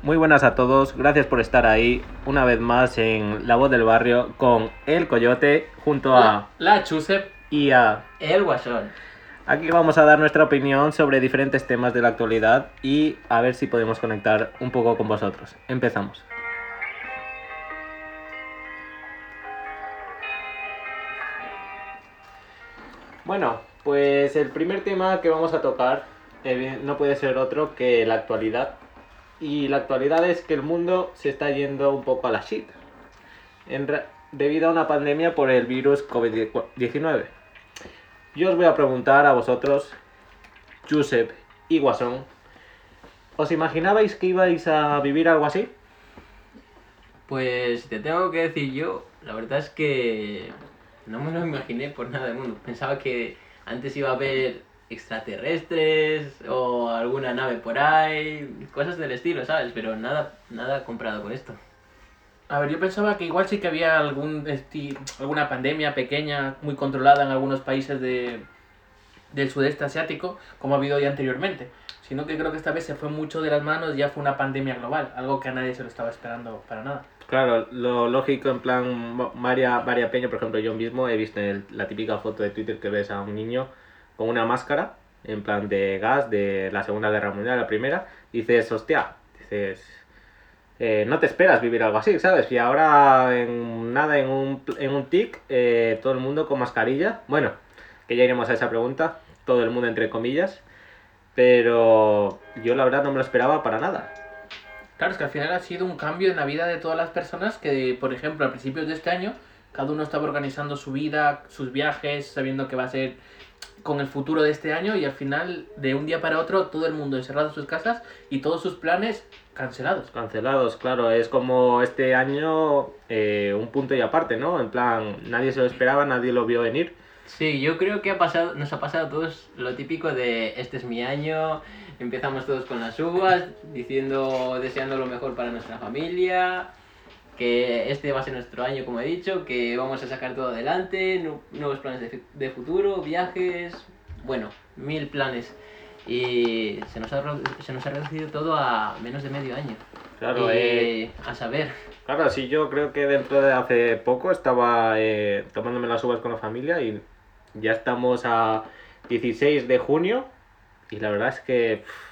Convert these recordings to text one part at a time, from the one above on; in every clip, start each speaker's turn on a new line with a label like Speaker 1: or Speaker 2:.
Speaker 1: Muy buenas a todos, gracias por estar ahí una vez más en La Voz del Barrio con El Coyote junto a
Speaker 2: La Chusep.
Speaker 1: y a...
Speaker 3: El Guasón.
Speaker 1: Aquí vamos a dar nuestra opinión sobre diferentes temas de la actualidad y a ver si podemos conectar un poco con vosotros. Empezamos. Bueno, pues el primer tema que vamos a tocar eh, no puede ser otro que la actualidad. Y la actualidad es que el mundo se está yendo un poco a la shit. Debido a una pandemia por el virus COVID-19. Yo os voy a preguntar a vosotros, Josep y Guasón, ¿os imaginabais que ibais a vivir algo así?
Speaker 3: Pues te tengo que decir yo, la verdad es que no me lo imaginé por nada del mundo. Pensaba que antes iba a haber extraterrestres o alguna nave por ahí, cosas del estilo, ¿sabes? Pero nada, nada comprado con esto.
Speaker 2: A ver, yo pensaba que igual sí que había algún esti- alguna pandemia pequeña, muy controlada en algunos países de, del sudeste asiático, como ha habido ya anteriormente. Sino que creo que esta vez se fue mucho de las manos y ya fue una pandemia global, algo que a nadie se lo estaba esperando para nada.
Speaker 1: Claro, lo lógico en plan ma- María, María Peña, por ejemplo, yo mismo he visto el- la típica foto de Twitter que ves a un niño con una máscara, en plan de gas de la Segunda Guerra Mundial, la primera, dices, hostia, dices, eh, no te esperas vivir algo así, ¿sabes? Y ahora en nada, en un, en un tic, eh, todo el mundo con mascarilla, bueno, que ya iremos a esa pregunta, todo el mundo entre comillas, pero yo la verdad no me lo esperaba para nada.
Speaker 2: Claro, es que al final ha sido un cambio en la vida de todas las personas que, por ejemplo, a principios de este año, cada uno estaba organizando su vida, sus viajes, sabiendo que va a ser con el futuro de este año y al final, de un día para otro, todo el mundo encerrado en sus casas y todos sus planes cancelados.
Speaker 1: Cancelados, claro, es como este año eh, un punto y aparte, ¿no? En plan, nadie se lo esperaba, nadie lo vio venir.
Speaker 3: Sí, yo creo que ha pasado, nos ha pasado a todos lo típico de este es mi año, empezamos todos con las uvas, diciendo, deseando lo mejor para nuestra familia, que este va a ser nuestro año, como he dicho, que vamos a sacar todo adelante, nu- nuevos planes de, de futuro, viajes, bueno, mil planes. Y se nos, ha, se nos ha reducido todo a menos de medio año.
Speaker 1: Claro,
Speaker 3: Y,
Speaker 1: eh,
Speaker 3: a saber,
Speaker 1: claro, sí, yo creo que dentro de hace poco estaba eh, tomándome las uvas con la familia y ya estamos a 16 de junio y la verdad es que pff,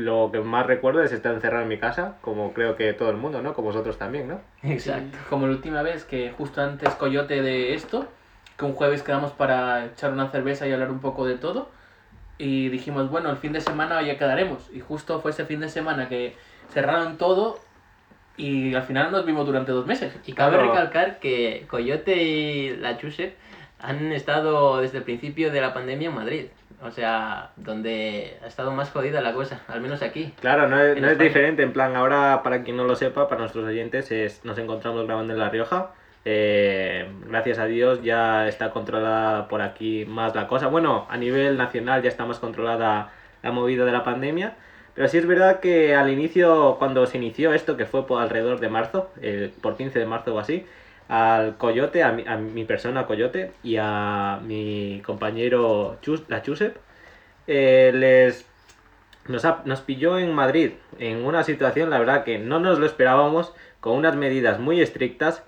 Speaker 1: lo que más recuerdo es estar encerrado en mi casa, como creo que todo el mundo, ¿no? Como vosotros también, ¿no?
Speaker 3: exacto.
Speaker 2: Como la última vez que justo antes Coyote de esto, que un jueves quedamos para echar una cerveza y hablar un poco de todo. Y dijimos, bueno, el fin de semana ya quedaremos. Y justo fue ese fin de semana que cerraron todo y al final nos vimos durante dos meses.
Speaker 3: Y cabe
Speaker 1: Claro.
Speaker 3: recalcar que Coyote y la Chusep han estado desde el principio de la pandemia en Madrid. O sea, donde ha estado más jodida la cosa, al menos aquí.
Speaker 1: Claro, no es, no es diferente. En plan, ahora, para quien no lo sepa, para nuestros oyentes, es, nos encontramos grabando en La Rioja. Eh, gracias a Dios ya está controlada por aquí más la cosa. Bueno, a nivel nacional ya está más controlada la movida de la pandemia. Pero sí es verdad que al inicio, cuando se inició esto, que fue por alrededor de marzo, eh, por 15 de marzo o así, al Coyote, a mi, a mi persona Coyote y a mi compañero la Chusep, eh, les nos, ha- pilló en Madrid en una situación, la verdad, que no nos lo esperábamos, con unas medidas muy estrictas.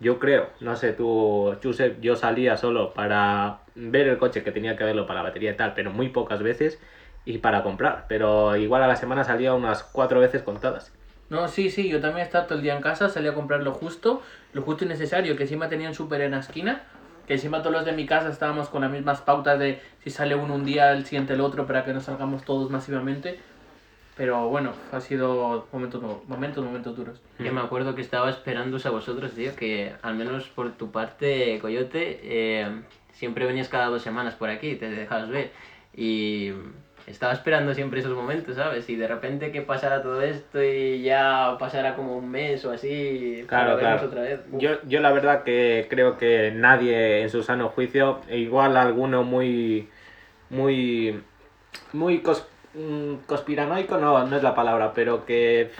Speaker 1: Yo creo, no sé, tú, Josep, yo salía solo para ver el coche que tenía que verlo para la batería y tal, pero muy pocas veces y para comprar. Pero igual a la semana salía unas cuatro veces contadas.
Speaker 2: No, sí, sí, yo también estaba todo el día en casa, salí a comprar lo justo, lo justo y necesario, que encima tenían súper en la esquina, que encima todos los de mi casa estábamos con las mismas pautas de si sale uno un día, el siguiente el otro, para que no salgamos todos masivamente. Pero bueno, ha sido momentos, momentos, momentos duros.
Speaker 3: Que me acuerdo que estaba esperándoos a vosotros, tío, que al menos por tu parte, Coyote, eh, siempre venías cada dos semanas por aquí, te dejabas ver. Y estaba esperando siempre esos momentos, ¿sabes? Y de repente que pasara todo esto y ya pasara como un mes o así
Speaker 1: Claro,
Speaker 3: para
Speaker 1: claro.
Speaker 3: otra vez.
Speaker 1: Yo, yo la verdad que creo que nadie en su sano juicio, e igual alguno muy, muy, muy cos- mm, conspiranoico, no, no es la palabra, pero que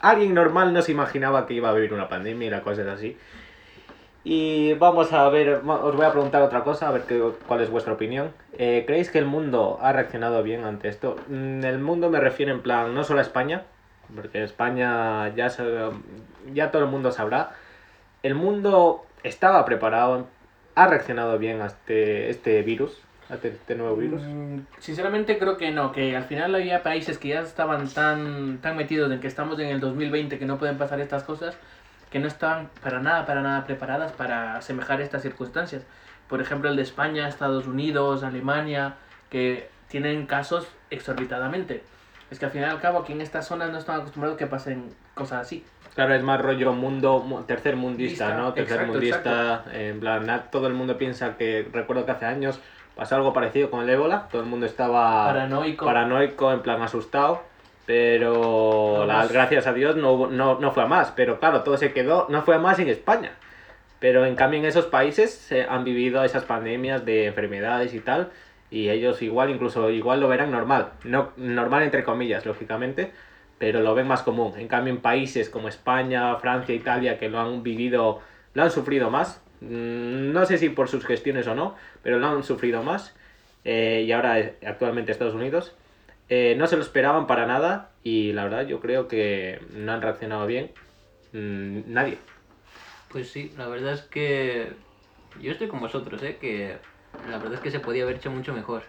Speaker 1: alguien normal no se imaginaba que iba a vivir una pandemia y la cosa es así. Y vamos a ver, os voy a preguntar otra cosa, a ver qué, cuál es vuestra opinión. Eh, ¿Creéis que el mundo ha reaccionado bien ante esto? Mm, El mundo me refiero en plan, no solo a España, porque España ya, se- ya todo el mundo sabrá. El mundo estaba preparado, ha reaccionado bien a este, virus, este nuevo virus.
Speaker 2: Mm, Sinceramente creo que no, que al final había países que ya estaban tan, tan metidos en que estamos en el 2020 que no pueden pasar estas cosas, que no estaban para nada, para nada preparadas para asemejar estas circunstancias. Por ejemplo, el de España, Estados Unidos, Alemania, que tienen casos exorbitadamente. Es que al final y al cabo aquí en estas zonas no están acostumbrados que pasen cosas así.
Speaker 1: Claro, es más rollo mundo mu- tercer mundista,
Speaker 2: Mundista,
Speaker 1: ¿no? Tercer
Speaker 2: exacto,
Speaker 1: mundista, en plan, todo el mundo piensa que, recuerdo que hace años pasó algo parecido con el ébola, todo el mundo estaba
Speaker 2: Paranoico.
Speaker 1: paranoico, en plan asustado, pero
Speaker 2: No
Speaker 1: gracias a Dios no, no, no fue a más, pero claro, todo se quedó, no fue a más en España. Pero en cambio en esos países se han vivido esas pandemias de enfermedades y tal, y ellos igual, incluso igual lo verán normal, no normal entre comillas, lógicamente, pero lo ven más común. En cambio en países como España, Francia, Italia, que lo han vivido, lo han sufrido más, mm, no sé si por sus gestiones o no, pero lo han sufrido más, eh, y ahora eh, actualmente Estados Unidos, eh, no se lo esperaban para nada, y la verdad yo creo que no han reaccionado bien mm, nadie.
Speaker 3: Pues sí, la verdad es que yo estoy con vosotros, ¿eh? que la verdad es que se podía haber hecho mucho mejor,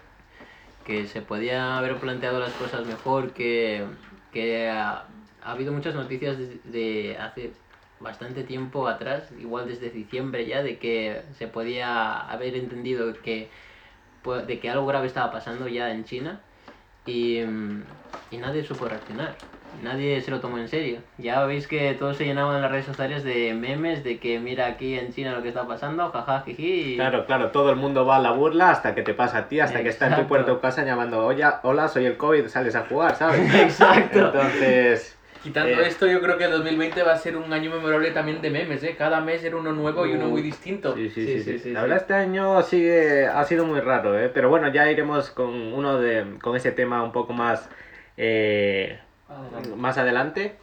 Speaker 3: que se podía haber planteado las cosas mejor, que, que ha, ha habido muchas noticias de, hace bastante tiempo atrás, igual desde diciembre ya, de que se podía haber entendido que, pu- de que algo grave estaba pasando ya en China y, y nadie supo reaccionar. Nadie se lo tomó en serio. Ya veis que todos se llenaban en las redes sociales de memes de que mira aquí en China lo que está pasando, jaja, jiji. y-
Speaker 1: Claro, claro, todo el mundo va a la burla hasta que te pasa a ti, hasta que está en tu puerta o casa llamando, oye, hola, soy el COVID, sales a jugar, ¿sabes?
Speaker 3: Exacto.
Speaker 1: Entonces,
Speaker 2: Quitando
Speaker 1: Eh.
Speaker 2: esto, yo creo que el 2020 va a ser un año memorable también de memes, ¿eh? Cada mes era uno nuevo y uno muy distinto.
Speaker 1: sí, sí,
Speaker 3: Sí,
Speaker 1: sí,
Speaker 3: sí,
Speaker 1: La verdad este año sigue, ha sido muy raro, ¿eh? Pero bueno, ya iremos con uno de, con ese tema un poco más, eh, más adelante.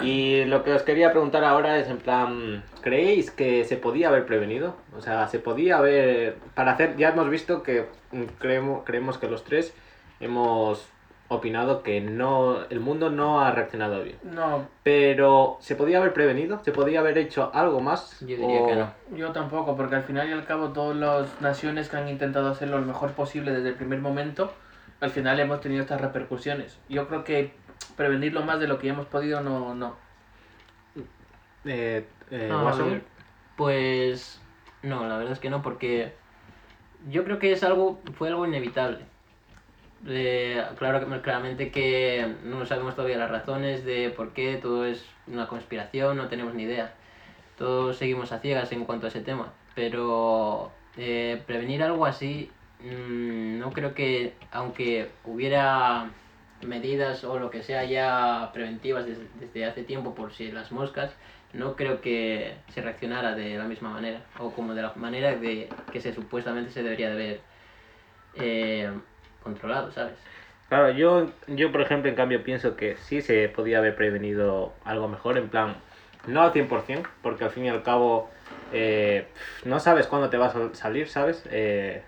Speaker 1: Y lo que os quería preguntar ahora es en plan, ¿creéis que se podía haber prevenido? O sea, se podía haber, para hacer, ya hemos visto que mm, creemos, creemos que los tres hemos opinado que no, el mundo no ha reaccionado bien.
Speaker 2: No,
Speaker 1: Pero, ¿se podía haber prevenido? ¿Se podía haber hecho algo más?
Speaker 3: Yo diría
Speaker 1: O-
Speaker 3: que no.
Speaker 2: yo tampoco, porque al final y al cabo todas las naciones que han intentado hacerlo lo mejor posible desde el primer momento, al final hemos tenido estas repercusiones. Yo creo que prevenirlo más de lo que hemos podido, no, no.
Speaker 1: Eh, eh,
Speaker 3: No, a
Speaker 1: Watson.
Speaker 3: ver, pues no, la verdad es que no, porque yo creo que es algo, fue algo inevitable. Eh, claro claramente que no sabemos todavía las razones de por qué todo es una conspiración, no tenemos ni idea. Todos seguimos a ciegas en cuanto a ese tema, pero eh, prevenir algo así, mm, no creo que aunque hubiera medidas o lo que sea ya preventivas desde, desde hace tiempo por si las moscas, no creo que se reaccionara de la misma manera o como de la manera de que se supuestamente se debería de haber eh, controlado, ¿sabes?
Speaker 1: Claro, yo, yo por ejemplo, en cambio, pienso que sí se podía haber prevenido algo mejor, en plan, no al 100%, porque al fin y al cabo eh, no sabes cuándo te vas a salir, ¿sabes? Eh,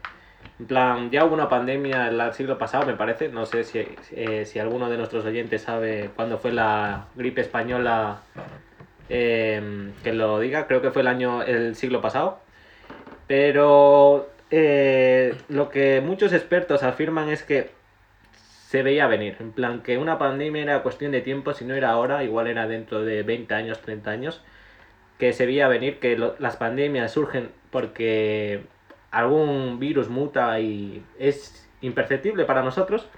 Speaker 1: en plan, ya hubo una pandemia el siglo pasado, me parece, no sé si, eh, si alguno de nuestros oyentes sabe cuándo fue la gripe española, que lo diga, creo que fue el año, el siglo pasado. Pero eh, lo que muchos expertos afirman es que se veía venir. En plan, que una pandemia era cuestión de tiempo, si no era ahora, igual era dentro de 20 años, 30 años. Que se veía venir, que las pandemias surgen porque algún virus muta y es imperceptible para nosotros.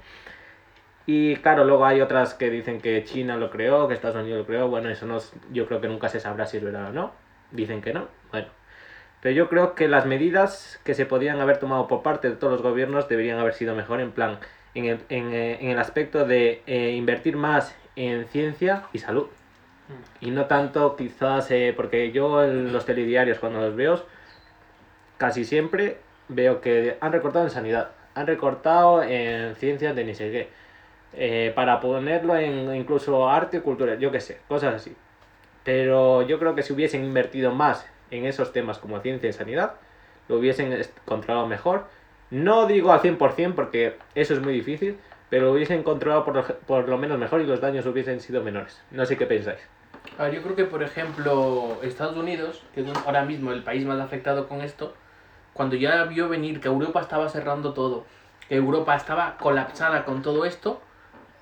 Speaker 1: Y claro, luego hay otras que dicen que China lo creó, que Estados Unidos lo creó. Bueno, eso no, yo creo que nunca se sabrá si es verdad o no. Dicen que no. Bueno. Pero yo creo que las medidas que se podían haber tomado por parte de todos los gobiernos deberían haber sido mejor en plan, en el, en, eh, en el aspecto de eh, invertir más en ciencia y salud. Y no tanto quizás, eh, porque yo en los telediarios cuando los veo, casi siempre veo que han recortado en sanidad, han recortado en ciencias de ni sé qué, eh, para ponerlo en incluso arte cultura, yo qué sé, cosas así. Pero yo creo que si hubiesen invertido más en esos temas como ciencia y sanidad, lo hubiesen controlado mejor. No digo al 100% porque eso es muy difícil, pero lo hubiesen controlado por lo, por lo menos mejor y los daños hubiesen sido menores. No sé qué pensáis.
Speaker 2: A ver, yo creo que, por ejemplo, Estados Unidos, que es ahora mismo el país más afectado con esto, cuando ya vio venir que Europa estaba cerrando todo, que Europa estaba colapsada con todo esto,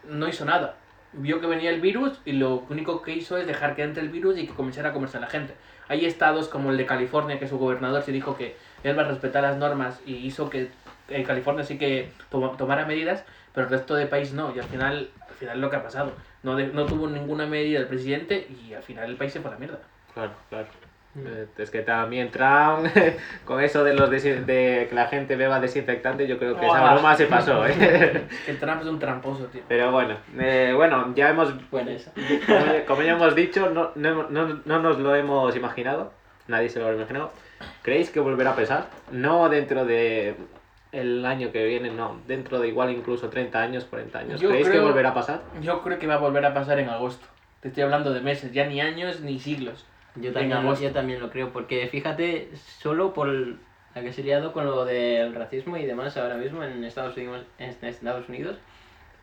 Speaker 2: no hizo nada. Vio que venía el virus y lo único que hizo es dejar que entre el virus y que comenzara a comerse a la gente. Hay estados como el de California, que su gobernador se dijo que él va a respetar las normas y hizo que eh, California sí que toma- tomara medidas, pero el resto del país no. Y al final, al final lo que ha pasado. No, de- no tuvo ninguna medida el presidente y al final el país se fue a la mierda.
Speaker 1: Claro, claro. Eh, Es que también Trump, con eso de los de que la gente beba desinfectante, yo creo que esa broma se pasó, ¿eh?
Speaker 2: El Trump es un tramposo, tío.
Speaker 1: Pero bueno, eh, bueno, ya hemos,
Speaker 3: Buena esa.
Speaker 1: como, ya- como ya hemos dicho, no, no, no, no nos lo hemos imaginado, nadie se lo ha imaginado. ¿Creéis que volverá a pesar? No dentro de el año que viene, no, dentro de igual incluso 30 años, 40 años.
Speaker 2: Yo
Speaker 1: ¿Creéis que volverá a pasar?
Speaker 2: Yo creo que va a volver a pasar en agosto. Te estoy hablando de meses, ya ni años ni siglos.
Speaker 3: Yo también,
Speaker 2: agosto.
Speaker 3: yo también lo creo, porque fíjate, solo por la que se ha liado con lo del racismo y demás ahora mismo en Estados Unidos, en Estados Unidos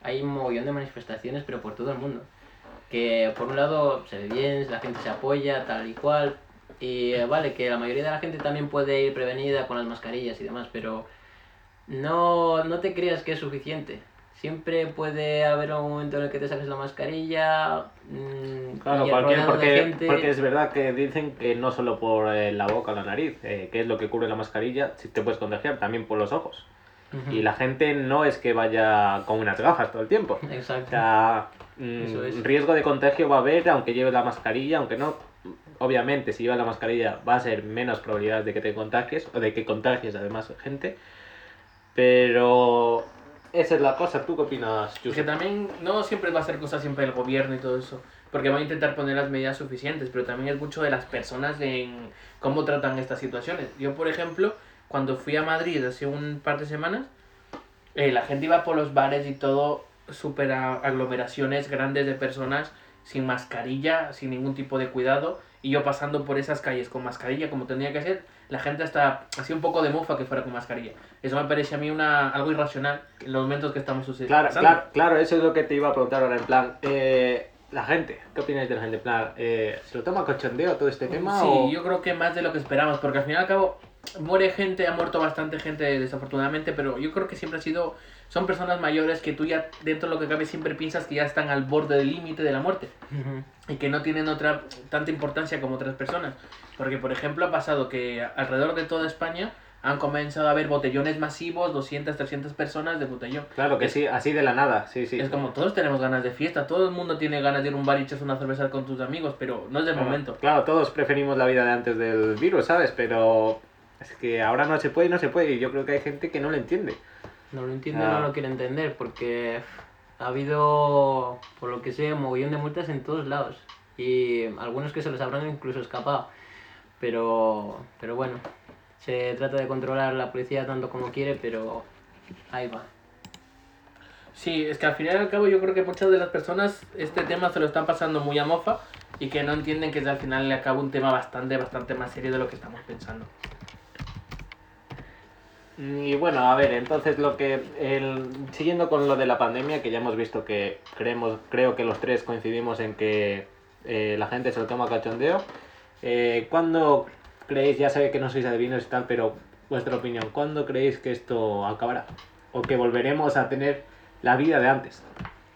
Speaker 3: hay un mogollón de manifestaciones, pero por todo el mundo. Que por un lado se ve bien, la gente se apoya, tal y cual, y vale, que la mayoría de la gente también puede ir prevenida con las mascarillas y demás, pero no, no te creas que es suficiente. Siempre puede haber un momento en el que te saques la mascarilla. mm,
Speaker 1: Claro,
Speaker 3: y
Speaker 1: porque, porque,
Speaker 3: gente.
Speaker 1: porque es verdad que dicen que no solo por eh, la boca o la nariz, eh, que es lo que cubre la mascarilla, si te puedes contagiar, también por los ojos.
Speaker 3: Ujú.
Speaker 1: Y la gente no es que vaya con unas gafas todo el tiempo. O
Speaker 3: Exacto.
Speaker 1: sea, mm,
Speaker 3: Eso es.
Speaker 1: riesgo de contagio va a haber, aunque lleve la mascarilla, aunque no. Obviamente, si llevas la mascarilla va a ser menos probabilidad de que te contagies o de que contagies además gente. Pero esa es la cosa. ¿Tú qué opinas,
Speaker 2: Es que
Speaker 1: Yusuf?
Speaker 2: también no siempre va a ser cosa siempre el gobierno y todo eso. Porque va a intentar poner las medidas suficientes, pero también es mucho de las personas en cómo tratan estas situaciones. Yo, por ejemplo, cuando fui a Madrid hace un par de semanas, eh, la gente iba por los bares y todo, súper aglomeraciones grandes de personas sin mascarilla, sin ningún tipo de cuidado, y yo pasando por esas calles con mascarilla como tenía que ser, la gente hasta hacía un poco de mofa que fuera con mascarilla. Eso me parece a mí una, algo irracional en los momentos que estamos sucediendo.
Speaker 1: Claro, claro, claro, eso es lo que te iba a preguntar ahora, en plan, eh, la gente, ¿qué opináis de la gente? En plan, eh, ¿se lo toma cochondeo todo este tema?
Speaker 2: Sí,
Speaker 1: o...
Speaker 2: yo creo que más de lo que esperamos, porque al fin y al cabo muere gente, ha muerto bastante gente desafortunadamente, pero yo creo que siempre ha sido, son personas mayores que tú ya dentro de lo que cabe siempre piensas que ya están al borde del límite de la muerte y que no tienen otra tanta importancia como otras personas. Porque, por ejemplo, ha pasado que alrededor de toda España han comenzado a haber botellones masivos, 200, 300 personas de botellón.
Speaker 1: Claro que
Speaker 2: Es-
Speaker 1: sí, así de la nada, sí, sí.
Speaker 2: Es como todos tenemos ganas de fiesta, todo el mundo tiene ganas de ir a un bar y echarse una cerveza con tus amigos, pero no es
Speaker 1: Claro,
Speaker 2: momento.
Speaker 1: Claro, todos preferimos la vida de antes del virus, ¿sabes? Pero es que ahora no se puede y no se puede y yo creo que hay gente que no lo entiende.
Speaker 3: No lo entiende,
Speaker 1: Ah.
Speaker 3: no lo quiere entender, porque ha habido, por lo que sé, un mogollón de multas en todos lados. Y algunos que se les habrán incluso escapado. Pero, pero bueno, se trata de controlar la policía tanto como quiere, pero ahí va.
Speaker 2: Sí, es que al final y al cabo yo creo que muchas de las personas este tema se lo están pasando muy a mofa y que no entienden que es al final y al cabo un tema bastante, bastante más serio de lo que estamos pensando.
Speaker 1: Y bueno, a ver, entonces lo que. El, siguiendo con lo de la pandemia, que ya hemos visto que creemos, creo que los tres coincidimos en que eh, la gente se lo toma cachondeo. Eh, ¿Cuándo creéis, ya sé que no sois adivinos y tal, pero vuestra opinión, ¿cuándo creéis que esto acabará? ¿O que volveremos a tener la vida de antes?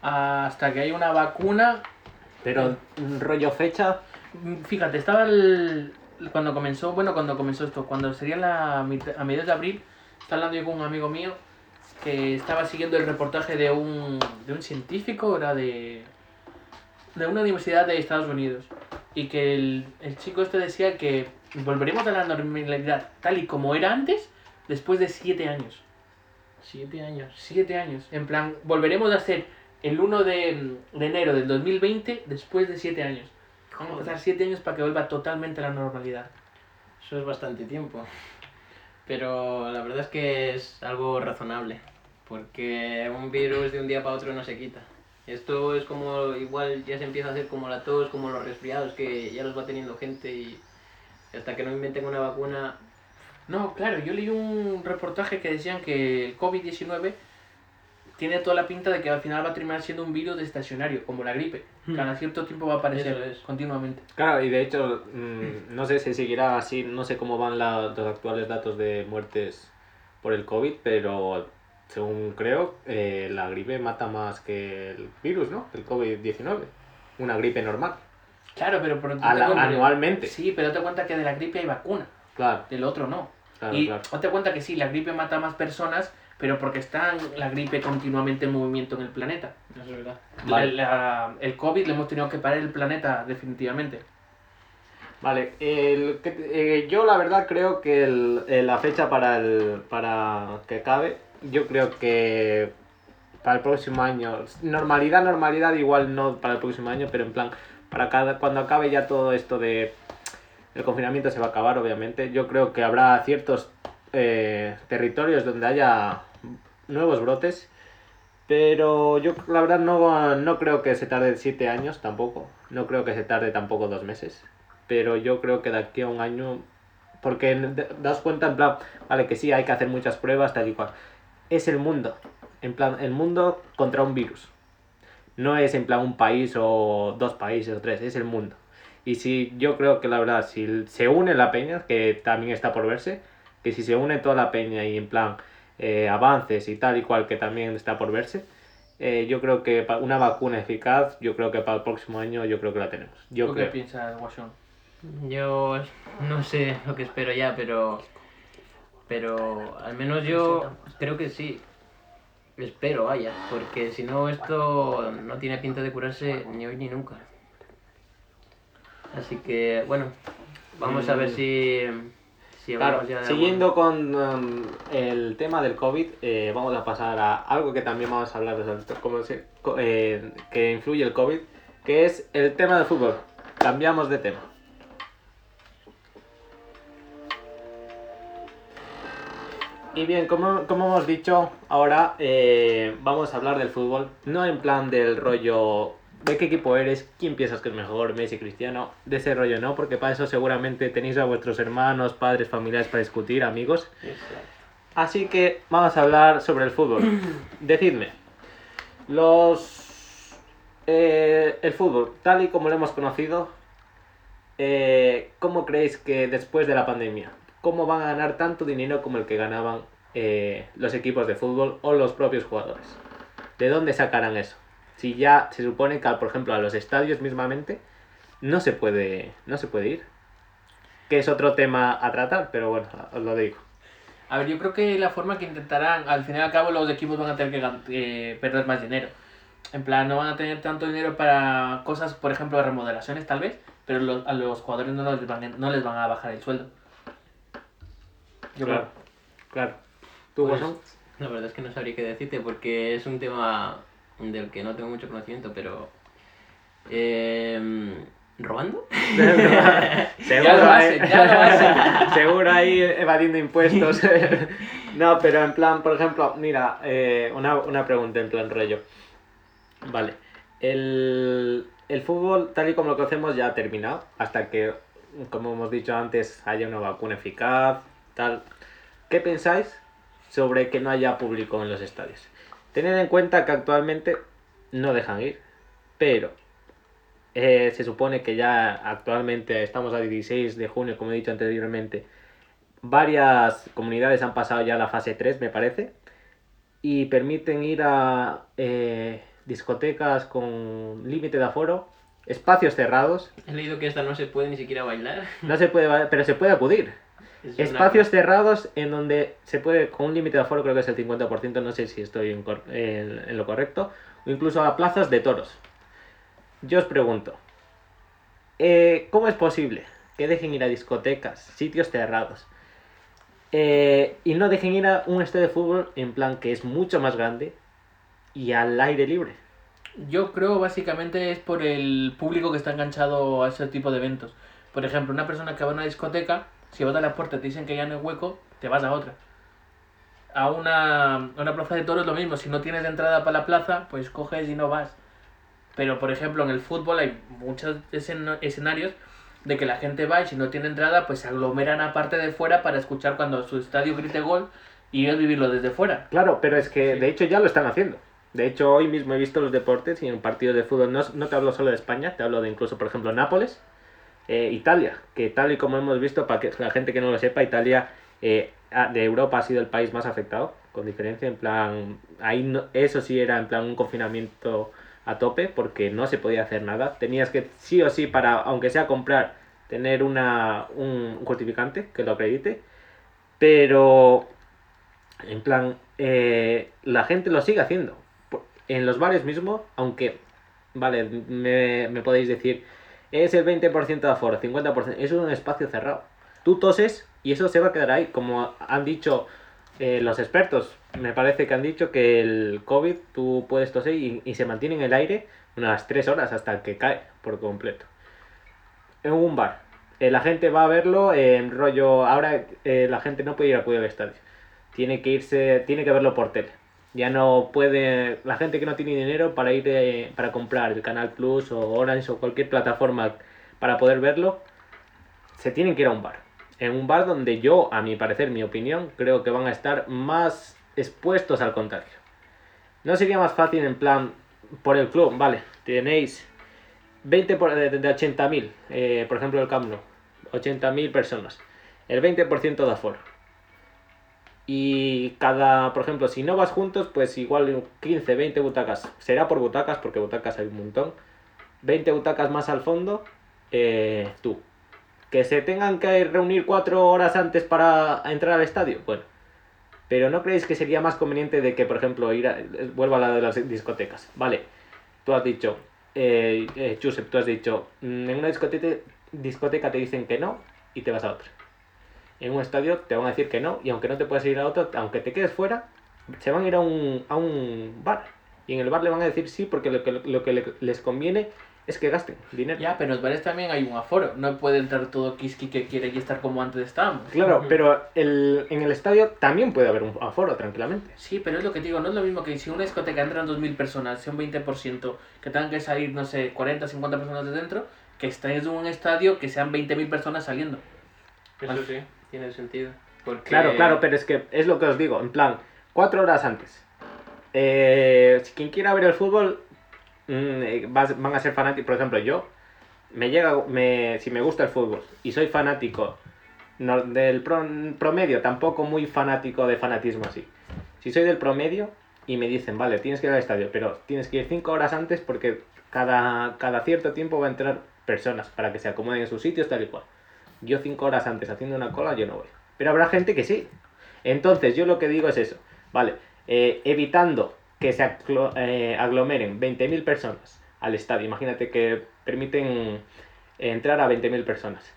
Speaker 2: Hasta que haya una vacuna,
Speaker 1: Pero un rollo fecha,
Speaker 2: Mm, Fíjate, estaba el, cuando comenzó, bueno, cuando comenzó esto, cuando sería la, a mediados de abril, estaba hablando yo con un amigo mío que estaba siguiendo el reportaje de un, de un científico, era de, de una universidad de Estados Unidos, y que el, el chico este decía que volveremos a la normalidad tal y como era antes después de siete años.
Speaker 3: Siete años.
Speaker 2: Siete años. En plan, volveremos a ser el 1 de, de enero del 2020 después de siete años. Vamos a pasar siete años para que vuelva totalmente a la normalidad.
Speaker 3: Eso es bastante tiempo. Pero la verdad es que es algo razonable. Porque un virus de un día para otro no se quita. Esto es como, igual ya se empieza a hacer como la tos, como los resfriados, que ya los va teniendo gente y hasta que no inventen una vacuna,
Speaker 2: No, claro, yo leí un reportaje que decían que el COVID-19 tiene toda la pinta de que al final va a terminar siendo un virus de estacionario, como la gripe.
Speaker 3: Hmm.
Speaker 2: Cada cierto tiempo va a aparecer
Speaker 3: es.
Speaker 2: continuamente.
Speaker 1: Claro, y de hecho, mm, no sé si seguirá así, no sé cómo van la- los actuales datos de muertes por el COVID, pero según creo, eh, la gripe mata más que el virus, ¿no? El COVID-19. Una gripe normal.
Speaker 2: Claro, pero por
Speaker 1: la- anualmente.
Speaker 2: Sí, pero date cuenta que de la gripe hay vacuna,
Speaker 1: Claro,
Speaker 2: del otro no.
Speaker 1: claro,
Speaker 2: y
Speaker 1: claro.
Speaker 2: date cuenta que sí, la gripe mata más personas, pero porque está la gripe continuamente en movimiento en el planeta.
Speaker 3: Eso es verdad.
Speaker 1: Vale.
Speaker 2: La- la- el COVID le hemos tenido que parar el planeta definitivamente.
Speaker 1: Vale, el, eh, yo la verdad creo que el- eh, la fecha para, el, para que acabe, yo creo que para el próximo año, normalidad, normalidad, igual no para el próximo año, pero en plan, para cada, cuando acabe ya todo esto de el confinamiento se va a acabar, obviamente, yo creo que habrá ciertos eh, territorios donde haya nuevos brotes, pero yo la verdad no, no creo que se tarde siete años tampoco, no creo que se tarde tampoco dos meses pero yo creo que de aquí a un año, porque das cuenta en plan, vale, que sí, hay que hacer muchas pruebas, tal y cual. Es el mundo, en plan, el mundo contra un virus. No es en plan un país o dos países o tres, es el mundo. Y si yo creo que la verdad, si se une la peña, que también está por verse, que si se une toda la peña y en plan eh, avances y tal y cual, que también está por verse, eh, yo creo que una vacuna eficaz, yo creo que para el próximo año, yo creo que la tenemos. Yo
Speaker 2: ¿Tú
Speaker 1: creo.
Speaker 2: qué piensas, Washington?
Speaker 3: Yo no sé lo que espero ya, pero. Pero al menos yo creo que sí. Espero, vaya. Porque si no, esto no tiene pinta de curarse ni hoy ni nunca. Así que, bueno. Vamos a ver si. Si
Speaker 1: Claro, siguiendo con um, el tema del COVID, eh, vamos a pasar a algo que también vamos a hablar, de cómo se- co- eh, que influye el COVID, que es el tema del fútbol. Cambiamos de tema. Y bien, como, como hemos dicho, ahora eh, vamos a hablar del fútbol, no en plan del rollo de qué equipo eres, quién piensas que es mejor, Messi, Cristiano, de ese rollo no, porque para eso seguramente tenéis a vuestros hermanos, padres, familiares para discutir, amigos. Así que vamos a hablar sobre el fútbol. Decidme, los eh, el fútbol, tal y como lo hemos conocido, eh, ¿cómo creéis que después de la pandemia, cómo van a ganar tanto dinero como el que ganaban eh, los equipos de fútbol o los propios jugadores? ¿De dónde sacarán eso? Si ya se supone que, por ejemplo, a los estadios mismamente no se puede, no se puede ir. Que es otro tema a tratar, pero bueno, os lo digo.
Speaker 2: A ver, yo creo que la forma que intentarán, al fin y al cabo los equipos van a tener que eh, perder más dinero. En plan, no van a tener tanto dinero para cosas, por ejemplo, remodelaciones tal vez, pero los- a los jugadores no les, van, no les van a bajar el sueldo. Yo
Speaker 1: claro, claro. ¿Tú,
Speaker 3: Pues? La verdad es que no sabría qué decirte porque es un tema del que no tengo mucho conocimiento, pero. Eh, ¿Robando?
Speaker 1: Seguro,
Speaker 2: Ya lo
Speaker 1: ahí-
Speaker 2: hacen, ya lo hacen.
Speaker 1: Seguro ahí evadiendo impuestos. no, pero en plan, por ejemplo, mira, eh, una, una pregunta en plan rollo. Vale. El, el fútbol, tal y como lo conocemos, ya ha terminado. Hasta que, como hemos dicho antes, haya una vacuna eficaz, tal. ¿Qué pensáis sobre que no haya público en los estadios? Tened en cuenta que actualmente no dejan ir, pero eh, se supone que ya actualmente estamos a 16 de junio, como he dicho anteriormente. Varias comunidades han pasado ya la fase 3, me parece, y permiten ir a eh, discotecas con límite de aforo, espacios cerrados.
Speaker 3: He leído que esta no se puede ni siquiera bailar.
Speaker 1: No se puede, ba- pero se puede acudir.
Speaker 3: Es una-
Speaker 1: Espacios cerrados en donde se puede, con un límite de aforo, creo que es el 50%, no sé si estoy en, cor- en- en lo correcto, o incluso a plazas de toros. Yo os pregunto, eh, ¿cómo es posible que dejen ir a discotecas, sitios cerrados, eh, y no dejen ir a un estadio de fútbol en plan que es mucho más grande y al aire libre?
Speaker 2: Yo creo básicamente es por el público que está enganchado a ese tipo de eventos. Por ejemplo, una persona que va a una discoteca, si vas a la puerta y te dicen que ya no hay hueco, te vas a otra. A una, a una plaza de toros lo mismo, si no tienes entrada para la plaza, pues coges y no vas. Pero por ejemplo en el fútbol hay muchos escen- escenarios de que la gente va y si no tiene entrada, pues se aglomeran a parte de fuera para escuchar cuando su estadio grite gol y ellos vivirlo desde fuera.
Speaker 1: Claro, pero es que
Speaker 2: Sí.
Speaker 1: de hecho ya lo están haciendo. De hecho, hoy mismo he visto los deportes y en partidos de fútbol, no, no te hablo solo de España, te hablo de incluso, por ejemplo, Nápoles, eh, Italia, que tal y como hemos visto, para que la gente que no lo sepa, Italia eh, de Europa ha sido el país más afectado, con diferencia, en plan, ahí no- eso sí era en plan un confinamiento a tope, porque no se podía hacer nada, tenías que sí o sí, para, aunque sea comprar, tener una, un justificante que lo acredite, pero en plan, eh, la gente lo sigue haciendo. En los bares mismo, aunque, vale, me, me podéis decir, es el 20% de aforo, 50%, es un espacio cerrado. Tú toses y eso se va a quedar ahí, como han dicho eh, los expertos. Me parece que han dicho que el COVID tú puedes toser y, y se mantiene en el aire unas 3 horas hasta que cae por completo. En un bar. Eh, la gente va a verlo en rollo. Ahora eh, la gente no puede ir a acudir al estadio tiene que irse, tiene que verlo por tele. Ya no puede, la gente que no tiene dinero para ir, eh, para comprar el Canal Plus o Orange o cualquier plataforma para poder verlo, se tienen que ir a un bar. En un bar donde yo, a mi parecer, mi opinión, creo que van a estar más expuestos al contagio. ¿No sería más fácil en plan, por el club, vale, tenéis 20 por, de, de 80.000, eh, por ejemplo el Camp Nou, 80.000 personas, el 20% de aforo. Y cada, por ejemplo, si no vas juntos, pues igual 15, 20 butacas. Será por butacas, porque butacas hay un montón. 20 butacas más al fondo, eh, tú. Que se tengan que reunir cuatro horas antes para entrar al estadio, bueno. Pero ¿no creéis que sería más conveniente de que, por ejemplo, ir a, vuelvo a la de las discotecas? Vale, tú has dicho, eh, eh, Josep, tú has dicho, mm, en una discoteca te dicen que no y te vas a otra en un estadio te van a decir que no, y aunque no te puedas ir a otro, aunque te quedes fuera, se van a ir a un, a un bar. Y en el bar le van a decir sí, porque lo que, lo que le- les conviene es que gasten dinero.
Speaker 2: Ya, pero en los bares también hay un aforo. No puede entrar todo Kiski que quiere y estar como antes estábamos.
Speaker 1: Claro, pero el, en el estadio también puede haber un aforo, tranquilamente.
Speaker 2: Sí, pero es lo que te digo, no es lo mismo que si una discoteca entran 2.000 personas, sea un 20%, que tengan que salir, no sé, 40, 50 personas de dentro, que estés en un estadio que sean 20.000 personas saliendo.
Speaker 3: Eso sí, tiene sentido.
Speaker 1: Claro, claro, pero es que es lo que os digo, en plan, cuatro horas antes. Eh, si quien quiera ver el fútbol, mm, eh, vas- van a ser fanáticos. Por ejemplo, yo, me llega, me, si me gusta el fútbol y soy fanático del pro- promedio, tampoco muy fanático de fanatismo así. Si soy del promedio y me dicen, vale, tienes que ir al estadio, pero tienes que ir cinco horas antes porque cada, cada cierto tiempo va a entrar personas para que se acomoden en sus sitios, tal y cual. Yo cinco horas antes haciendo una cola, yo no voy. Pero habrá gente que sí. Entonces, yo lo que digo es eso. Vale, eh, evitando que se eh, aglomeren 20.000 personas al estadio. Imagínate que permiten entrar a 20.000 personas.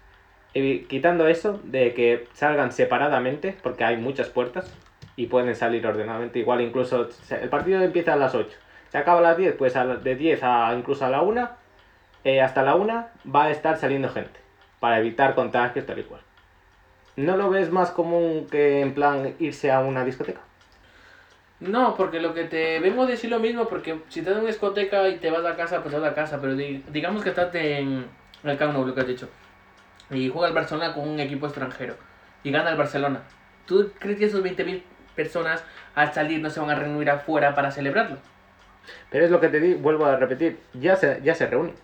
Speaker 1: Quitando eso de que salgan separadamente, porque hay muchas puertas y pueden salir ordenadamente. Igual incluso el partido empieza a las 8. Se acaba a las 10, pues de 10 a incluso a la 1, eh, hasta la 1 va a estar saliendo gente. Para evitar contagios tal y cual. ¿No lo ves más común que en plan irse a una discoteca?
Speaker 2: No, porque lo que te vengo a decir lo mismo, porque si estás en una discoteca y te vas a casa, pues te vas a casa, pero di- digamos que estás en el Camp Nou, lo que has dicho, y juega el Barcelona con un equipo extranjero, y gana el Barcelona. ¿Tú crees que esos 20.000 personas al salir no se van a reunir afuera para celebrarlo?
Speaker 1: Pero es lo que te di, vuelvo a repetir, ya se, ya se reúnen.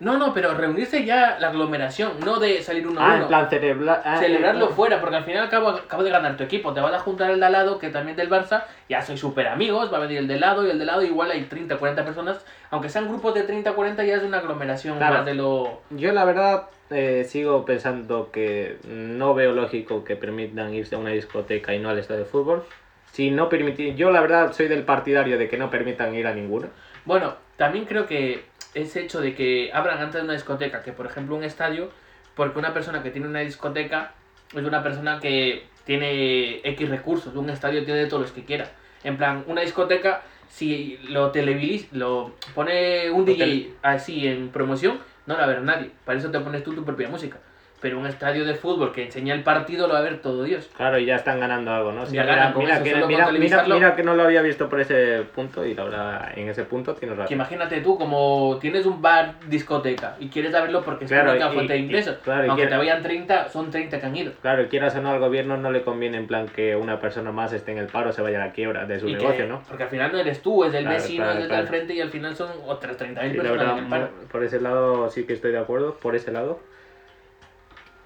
Speaker 2: No, no, pero reunirse ya la aglomeración, no de salir uno a
Speaker 1: Ah,
Speaker 2: uno.
Speaker 1: en plan cerebral. ah,
Speaker 2: Celebrarlo
Speaker 1: eh,
Speaker 2: fuera, porque al final acabo, acabo de ganar tu equipo. Te vas a juntar el de al lado, que también del Barça, ya soy súper amigos, va a venir el de lado y el de lado, igual hay 30, 40 personas. Aunque sean grupos de 30, 40, ya es una aglomeración
Speaker 1: Claro.
Speaker 2: más de lo...
Speaker 1: Yo la verdad eh, sigo pensando que no veo lógico que permitan irse a una discoteca y no al estadio de fútbol. Si no permitir, yo la verdad soy del partidario de que no permitan ir a ninguno.
Speaker 2: Bueno, también creo que ese hecho de que abran antes de una discoteca que, por ejemplo, un estadio, porque una persona que tiene una discoteca es una persona que tiene X recursos, un estadio tiene de todos los que quiera. En plan, una discoteca, si lo televisiz, lo pone un DJ así en promoción, no la verá nadie. Para eso te pones tú tu propia música. Pero un estadio de fútbol que enseña el partido lo va a ver todo Dios.
Speaker 1: Claro, y ya están ganando algo, ¿no?
Speaker 2: Ya
Speaker 1: mira,
Speaker 2: eso,
Speaker 1: que, mira, mira- que no lo había visto por ese punto y la verdad, en ese punto tienes
Speaker 2: Que
Speaker 1: razón.
Speaker 2: imagínate tú, como tienes un bar, discoteca, y quieres saberlo porque es
Speaker 1: Claro,
Speaker 2: la única
Speaker 1: y-
Speaker 2: fuente de
Speaker 1: y-
Speaker 2: ingresos.
Speaker 1: claro, y
Speaker 2: Aunque te vayan 30, son 30 que han ido.
Speaker 1: Claro, y quieras o no, al gobierno no le conviene en plan que una persona más esté en el paro, se vaya a la quiebra de su
Speaker 2: Y que-
Speaker 1: negocio, ¿no?
Speaker 2: Porque al final no eres tú, es el
Speaker 1: Claro,
Speaker 2: vecino, es el del frente y al final son otras 30.000
Speaker 1: Y la
Speaker 2: personas en el paro.
Speaker 1: por ese lado sí que estoy de acuerdo, por ese lado.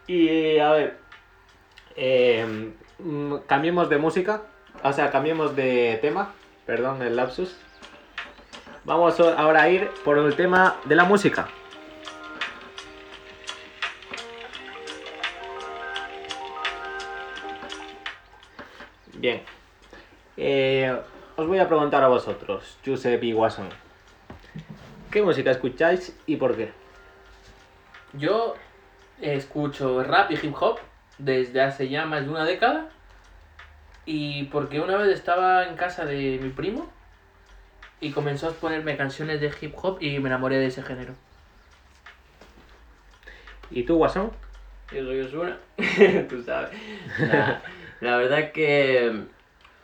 Speaker 1: Y a ver, eh, mm, cambiemos de música, o sea, cambiemos de tema, perdón el lapsus. Vamos ahora a ir por el tema de la música. Bien, Eh, os voy a preguntar a vosotros, Josep y Watson. ¿Qué música escucháis y por qué?
Speaker 2: Yo escucho rap y hip hop desde hace ya más de una década. Y porque una vez estaba en casa de mi primo y comenzó a ponerme canciones de hip hop y me enamoré de ese género.
Speaker 1: ¿Y tú, Watson?
Speaker 3: Yo soy Osuna, tú sabes. Nah, la verdad que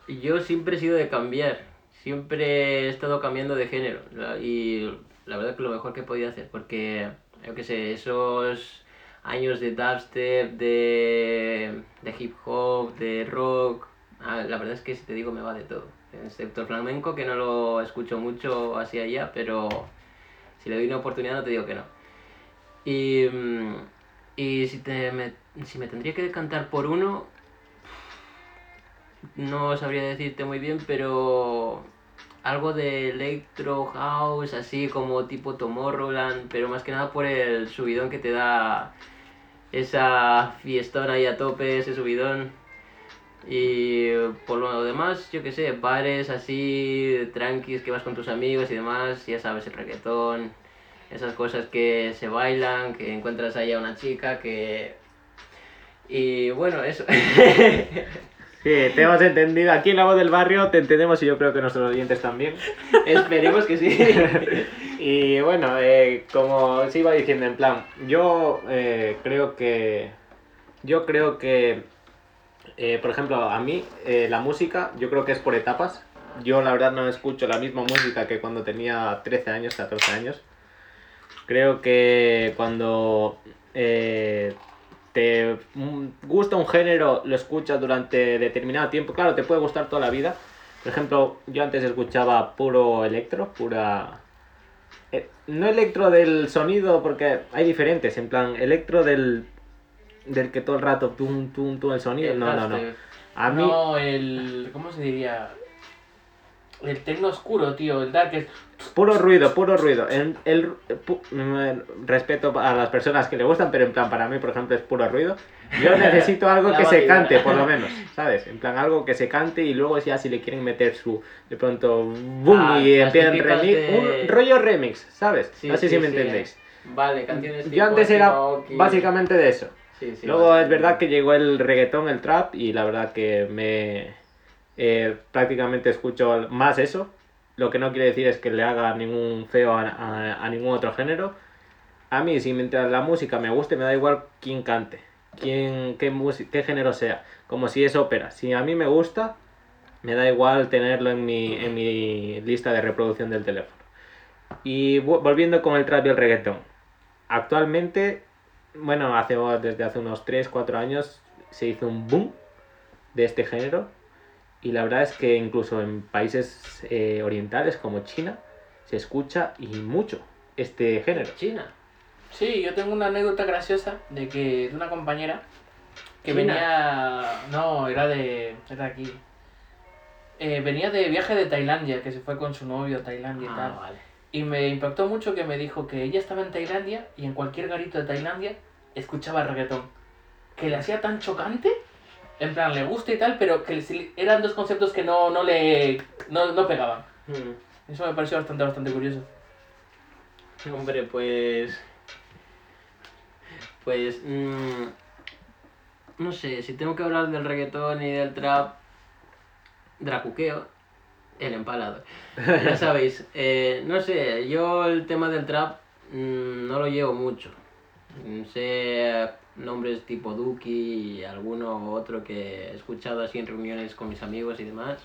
Speaker 3: yo siempre he sido de cambiar. Siempre he estado cambiando de género. Y la verdad que lo mejor que he podido hacer. Porque, yo qué sé, esos años de dubstep, de, de hip hop, de rock. ah, La verdad es que si te digo me va de todo. Excepto el flamenco, que no lo escucho mucho así allá, pero si le doy una oportunidad no te digo que no. Y, mm, y si, te, me, si me tendría que decantar por uno, no sabría decirte muy bien, pero algo de electro house, así como tipo Tomorrowland, pero más que nada por el subidón que te da esa fiestona ahí a tope, ese subidón. Y por lo demás, yo qué sé, bares así, tranquis, que vas con tus amigos y demás, ya sabes, el reggaetón, esas cosas que se bailan, que encuentras ahí a una chica, que... Y bueno, eso.
Speaker 1: Sí, te hemos entendido. Aquí en la voz del barrio te entendemos y yo creo que nuestros oyentes también.
Speaker 3: Esperemos que sí.
Speaker 1: Y bueno, eh, como os iba diciendo, en plan, yo eh, creo que. Yo creo que. eh, por ejemplo, a mí, la música, yo creo que es por etapas. Yo, la verdad, no escucho la misma música que cuando tenía 13 años, 14 años. Creo que cuando te gusta un género, lo escuchas durante determinado tiempo. Claro, te puede gustar toda la vida. Por ejemplo, yo antes escuchaba puro electro, pura... eh, no electro del sonido, porque hay diferentes. En plan, electro del, del que todo el rato tum, tum, tum, el sonido. No, no, no. A mí...
Speaker 2: No, el. ¿Cómo se diría? El tecno oscuro, tío. El dark es.
Speaker 1: Puro ruido, puro ruido. El, el- pu- respeto a las personas que le gustan, pero en plan, para mí, por ejemplo, es puro ruido. Yo necesito algo que se cante, por lo menos, ¿sabes? En plan, algo que se cante y luego ya si le quieren meter su, de pronto, boom,
Speaker 3: Ah,
Speaker 1: y empiezan remix,
Speaker 3: de-
Speaker 1: un rollo remix, ¿sabes?
Speaker 3: Sí,
Speaker 1: no sé
Speaker 3: sí,
Speaker 1: si me
Speaker 3: sí.
Speaker 1: entendéis.
Speaker 3: Vale, canciones
Speaker 1: Yo
Speaker 3: tipo
Speaker 1: antes era básicamente de eso. Luego es verdad que llegó el reggaetón, el trap, y la verdad que me eh, prácticamente escucho más eso. Lo que no quiere decir es que le haga ningún feo a, a- ningún otro género. A mí, si mientras la música me guste, me da igual quién cante, quién, qué, qué género sea. Como si es ópera. Si a mí me gusta, me da igual tenerlo en mi, en mi lista de reproducción del teléfono. Y vo- volviendo con el trap y el reggaetón. Actualmente bueno, hace, desde hace unos 3, 4 años se hizo un boom de este género y la verdad es que incluso en países eh, orientales como China se escucha y mucho este género.
Speaker 3: China.
Speaker 2: Sí, yo tengo una anécdota graciosa de que de una compañera que
Speaker 3: China.
Speaker 2: venía. No, era de. Era de aquí. Eh, venía de viaje de Tailandia, que se fue con su novio a Tailandia y tal.
Speaker 3: Ah, vale.
Speaker 2: Y me impactó mucho que me dijo que ella estaba en Tailandia y en cualquier garito de Tailandia escuchaba reggaetón. Que le hacía tan chocante, en plan, le gusta y tal, pero que eran dos conceptos que no, no le no, no pegaban.
Speaker 3: Mm.
Speaker 2: Eso me pareció bastante, bastante curioso.
Speaker 3: Hombre, pues. Pues. mm, no sé, si tengo que hablar del reggaetón y del trap. Dracuqueo. El empalador. Ya sabéis, eh, no sé, yo el tema del trap mm, no lo llevo mucho. Mm, Sé nombres tipo Duki y alguno otro que he escuchado así en reuniones con mis amigos y demás.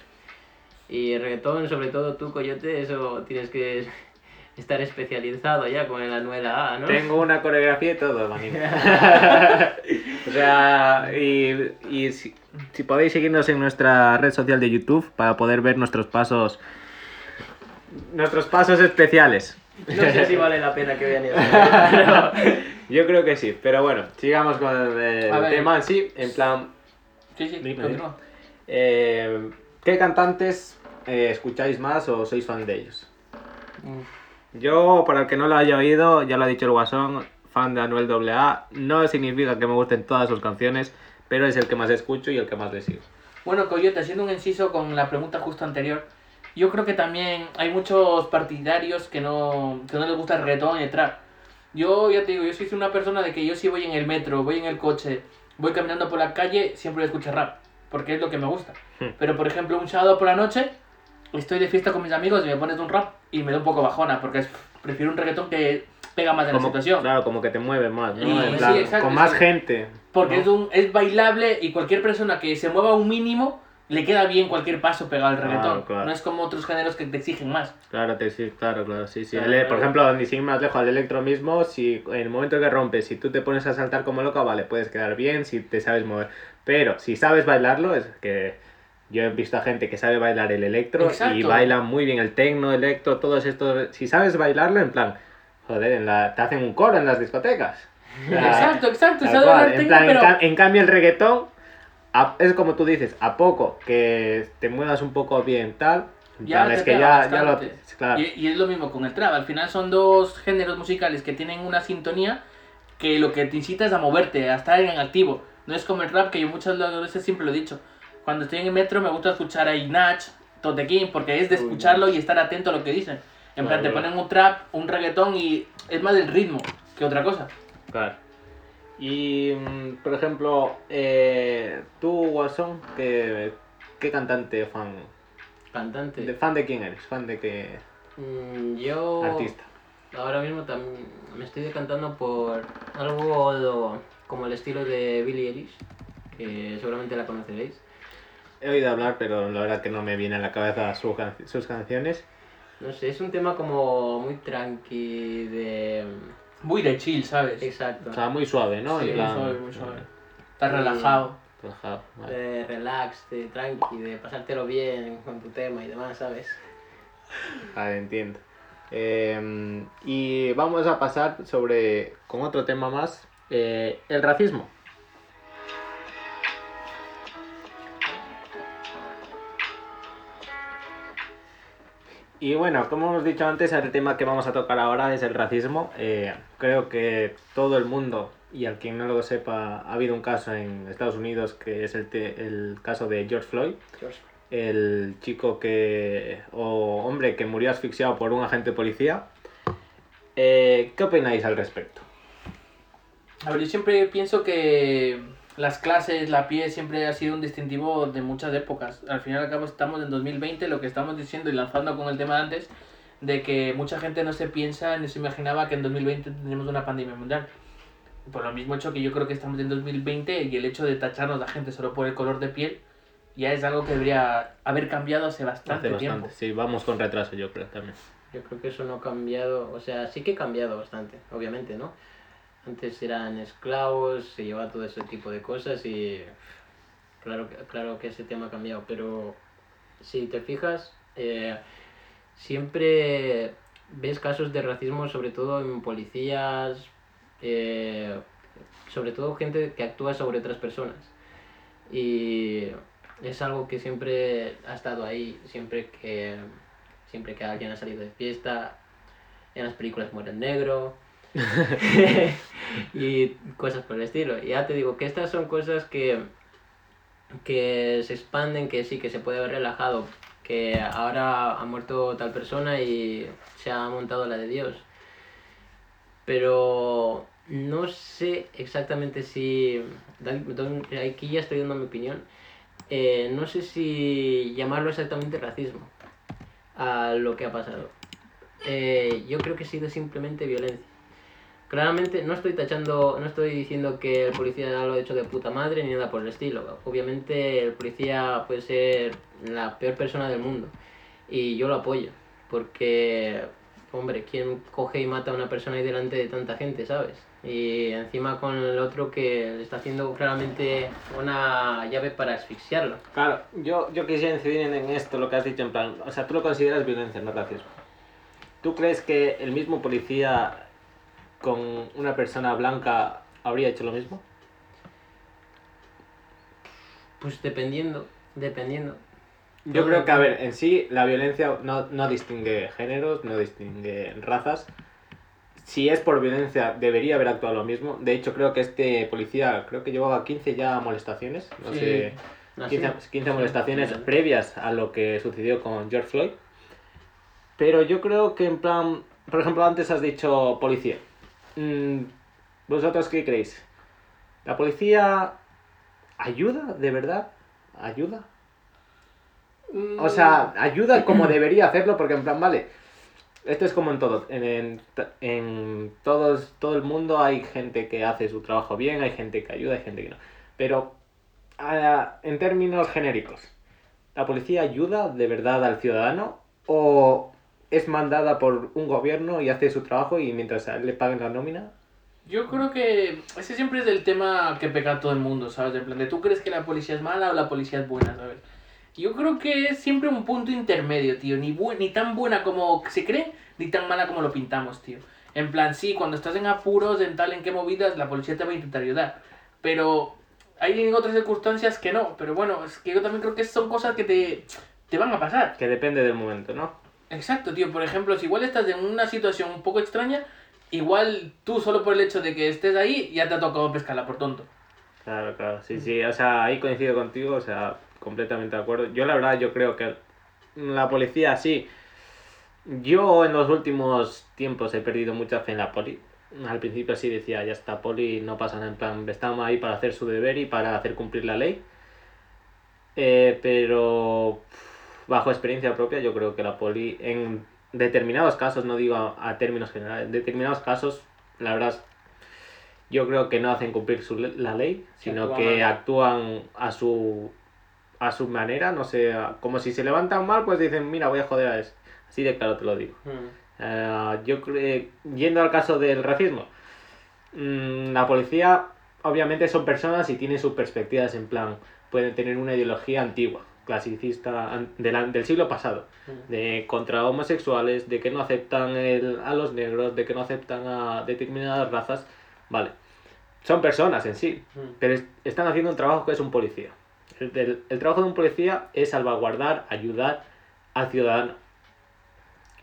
Speaker 3: Y reggaetón, sobre todo tú, Coyote, eso tienes que estar especializado ya con el Anuel A, ¿no?
Speaker 1: Tengo una coreografía y todo, manito. o sea, y, y si, si podéis seguirnos en nuestra red social de YouTube para poder ver nuestros pasos. Nuestros pasos especiales.
Speaker 3: No sé si vale la pena que vean eso.
Speaker 1: Yo creo que sí, pero bueno, sigamos con el,
Speaker 2: ver.
Speaker 1: tema en sí. En plan,
Speaker 2: Sí, sí,
Speaker 1: Dime,
Speaker 2: continúa.
Speaker 1: eh, ¿qué cantantes eh, escucháis más o sois fan de ellos? Yo, para el que no lo haya oído, ya lo ha dicho el Guasón, fan de Anuel AA. No significa que me gusten todas sus canciones, pero es el que más escucho y el que más le sigo.
Speaker 2: Bueno, Coyote, haciendo un inciso con la pregunta justo anterior, yo creo que también hay muchos partidarios que no, que no les gusta el reggaetón y el trap. Yo ya te digo, yo soy una persona de que yo si voy en el metro, voy en el coche, voy caminando por la calle, siempre escuchar rap, porque es lo que me gusta.
Speaker 1: Hmm.
Speaker 2: Pero por ejemplo, un sábado por la noche, estoy de fiesta con mis amigos y me pones un rap y me da un poco bajona, porque es- prefiero un reggaetón que pega más en la
Speaker 1: Como,
Speaker 2: situación.
Speaker 1: claro, como que te mueve más, ¿no?
Speaker 2: Y-
Speaker 1: En
Speaker 2: sí,
Speaker 1: plan,
Speaker 2: exacto,
Speaker 1: con más gente.
Speaker 2: Porque
Speaker 1: ¿no?
Speaker 2: es, un, es bailable y cualquier persona que se mueva un mínimo le queda bien cualquier paso pegado al
Speaker 1: Claro,
Speaker 2: reggaetón.
Speaker 1: claro.
Speaker 2: No es como otros géneros que te exigen más.
Speaker 1: Claro, te, sí, claro, claro, sí, sí.
Speaker 2: Claro,
Speaker 1: El- por
Speaker 2: claro.
Speaker 1: ejemplo, ni sin más lejos, al electro mismo, si en el momento que rompes, si tú te pones a saltar como loca, vale, puedes quedar bien si te sabes mover. Pero si sabes bailarlo, es que yo he visto a gente que sabe bailar el electro y
Speaker 2: Exacto.
Speaker 1: baila muy bien el tecno, electro, todos estos. Si sabes bailarlo, en plan, joder, en la, te hacen un coro en las discotecas. Sea,
Speaker 2: exacto, exacto.
Speaker 1: En,
Speaker 2: tecno,
Speaker 1: plan, en
Speaker 2: pero...
Speaker 1: en cambio, el reggaetón a- es como tú dices, a poco que te muevas un poco bien, tal.
Speaker 2: Ya
Speaker 1: es que ya, ya lo. Claro.
Speaker 2: Y, y es lo mismo con el trap. Al final son dos géneros musicales que tienen una sintonía que lo que te incita es a moverte, a estar en activo. No es como el rap que yo muchas veces siempre lo he dicho. Cuando estoy en el metro me gusta escuchar a Ignach, Tote King, porque es de escucharlo y estar atento a lo que dicen. En plan, te ponen un trap, un reggaetón y es más del ritmo que otra cosa.
Speaker 1: Claro. Y, mm, por ejemplo, eh, tú, Guasón, ¿qué, qué cantante fan?
Speaker 3: Cantante.
Speaker 1: De, ¿Fan de quién eres? ¿Fan de qué
Speaker 3: Mm, yo
Speaker 1: artista?
Speaker 3: ahora mismo también me estoy decantando por algo como el estilo de Billie Eilish, que seguramente la conoceréis.
Speaker 1: He oído hablar, pero la verdad que no me viene a la cabeza su sus canciones.
Speaker 3: No sé, es un tema como muy tranqui, de...
Speaker 2: Muy de chill, ¿sabes?
Speaker 3: Exacto.
Speaker 1: O sea, muy suave, ¿no?
Speaker 2: Sí,
Speaker 1: plan,
Speaker 2: muy suave, muy suave.
Speaker 1: eh,
Speaker 2: Estás relajado.
Speaker 1: relajado, vale.
Speaker 3: De relax, de tranqui, de pasártelo bien con tu tema y demás, ¿sabes?
Speaker 1: Vale, entiendo. Eh, y vamos a pasar sobre, con otro tema más, eh, el racismo. Y bueno, como hemos dicho antes, el tema que vamos a tocar ahora es el racismo. Eh, creo que todo el mundo, y al quien no lo sepa, ha habido un caso en Estados Unidos que es el, te- el caso de George Floyd el chico que o hombre que murió asfixiado por un agente de policía. Eh, ¿Qué opináis al respecto?
Speaker 2: A ver, yo siempre pienso que las clases, la piel siempre ha sido un distintivo de muchas épocas. Al final y al cabo estamos en 2020, lo que estamos diciendo y lanzando con el tema de antes, de que mucha gente no se piensa ni se imaginaba que en 2020 tendríamos una pandemia mundial. Por lo mismo hecho que yo creo que estamos en 2020 y el hecho de tacharnos a la gente solo por el color de piel ya es algo que debería haber cambiado hace bastante,
Speaker 1: Hace
Speaker 2: tiempo.
Speaker 1: bastante. Sí, vamos con retraso, yo creo también.
Speaker 3: Yo creo que eso no ha cambiado, o sea, sí que ha cambiado bastante, obviamente, ¿no? Antes eran esclavos, se llevaba todo ese tipo de cosas y claro, claro que ese tema ha cambiado, pero si te fijas, eh, siempre ves casos de racismo, sobre todo en policías, eh, sobre todo gente que actúa sobre otras personas. Y es algo que siempre ha estado ahí, siempre que, siempre que alguien ha salido de fiesta, en las películas muere el negro y cosas por el estilo. Ya te digo que estas son cosas que, que se expanden, que sí, que se puede haber relajado, que ahora ha muerto tal persona y se ha montado la de Dios. Pero no sé exactamente si... Aquí ya estoy dando mi opinión. Eh, no sé si llamarlo exactamente racismo a lo que ha pasado. Eh, yo creo que ha sido simplemente violencia. Claramente no estoy tachando, no estoy diciendo que el policía lo ha hecho de puta madre ni nada por el estilo. Obviamente el policía puede ser la peor persona del mundo y yo lo apoyo porque, hombre, ¿quién coge y mata a una persona ahí delante de tanta gente, sabes? Y encima con el otro que le está haciendo claramente una llave para asfixiarlo.
Speaker 1: Claro, yo, yo quisiera incidir en, esto, lo que has dicho, en plan, o sea, tú lo consideras violencia, no racismo. ¿Tú crees que el mismo policía con una persona blanca habría hecho lo mismo?
Speaker 3: Pues dependiendo, dependiendo.
Speaker 1: Yo creo que, a ver, en sí la violencia no, no distingue géneros, no distingue razas. Si es por violencia, debería haber actuado lo mismo. De hecho, creo que este policía, creo que llevaba 15 ya molestaciones, no
Speaker 2: Sí.
Speaker 1: sé,
Speaker 3: ¿Ah,
Speaker 1: 15,
Speaker 3: sí?
Speaker 1: 15 molestaciones
Speaker 3: Sí.
Speaker 1: previas a lo que sucedió con George Floyd. Pero yo creo que en plan, por ejemplo, antes has dicho policía. Mm, ¿Vosotros qué creéis? ¿La policía ayuda? ¿De verdad? ¿Ayuda? O sea, ayuda como debería hacerlo, porque en plan, vale, esto es como en todo, en, en, todos, todo el mundo hay gente que hace su trabajo bien, hay gente que ayuda, hay gente que no. Pero en términos genéricos, ¿la policía ayuda de verdad al ciudadano o es mandada por un gobierno y hace su trabajo y mientras le paguen la nómina?
Speaker 2: Yo creo que ese siempre es el tema que pega a todo el mundo, ¿sabes? En plan de tú crees que la policía es mala o la policía es buena, ¿sabes? Yo creo que es siempre un punto intermedio, tío. Ni, bu- ni tan buena como se cree, ni tan mala como lo pintamos, tío. En plan, sí, cuando estás en apuros, en tal, en qué movidas, la policía te va a intentar ayudar. Pero hay en otras circunstancias que no. Pero bueno, es que yo también creo que son cosas que te, te van a pasar.
Speaker 1: Que depende del momento, ¿no?
Speaker 2: Exacto, tío. Por ejemplo, si igual estás en una situación un poco extraña, igual tú solo por el hecho de que estés ahí ya te ha tocado pescarla por tonto.
Speaker 1: Claro, claro, sí, sí, o sea, ahí coincido contigo, o sea, completamente de acuerdo. Yo la verdad, yo creo que la policía sí. Yo en los últimos tiempos he perdido mucha fe en la poli. Al principio sí decía, ya está, poli, no pasa nada, en plan, estamos ahí para hacer su deber y para hacer cumplir la ley. Eh, pero bajo experiencia propia, yo creo que la poli, en determinados casos, no digo a, a términos generales, en determinados casos, la verdad, yo creo que no hacen cumplir su la ley, sino
Speaker 3: actúan
Speaker 1: que
Speaker 3: mal.
Speaker 1: actúan a su a su manera, no sé, como si se levantan mal, pues dicen, mira, voy a joder a ese. Así de claro te lo digo. Eh, yo creo, yendo al caso del racismo, mm, la policía obviamente son personas y tienen sus perspectivas en plan, pueden tener una ideología antigua, clasicista an- de la- del siglo pasado, de contra homosexuales, de que no aceptan el- a los negros, de que no aceptan a determinadas razas, vale, son personas en sí, pero es- están haciendo un trabajo que es un policía. El, el- el trabajo de un policía es salvaguardar, ayudar al ciudadano.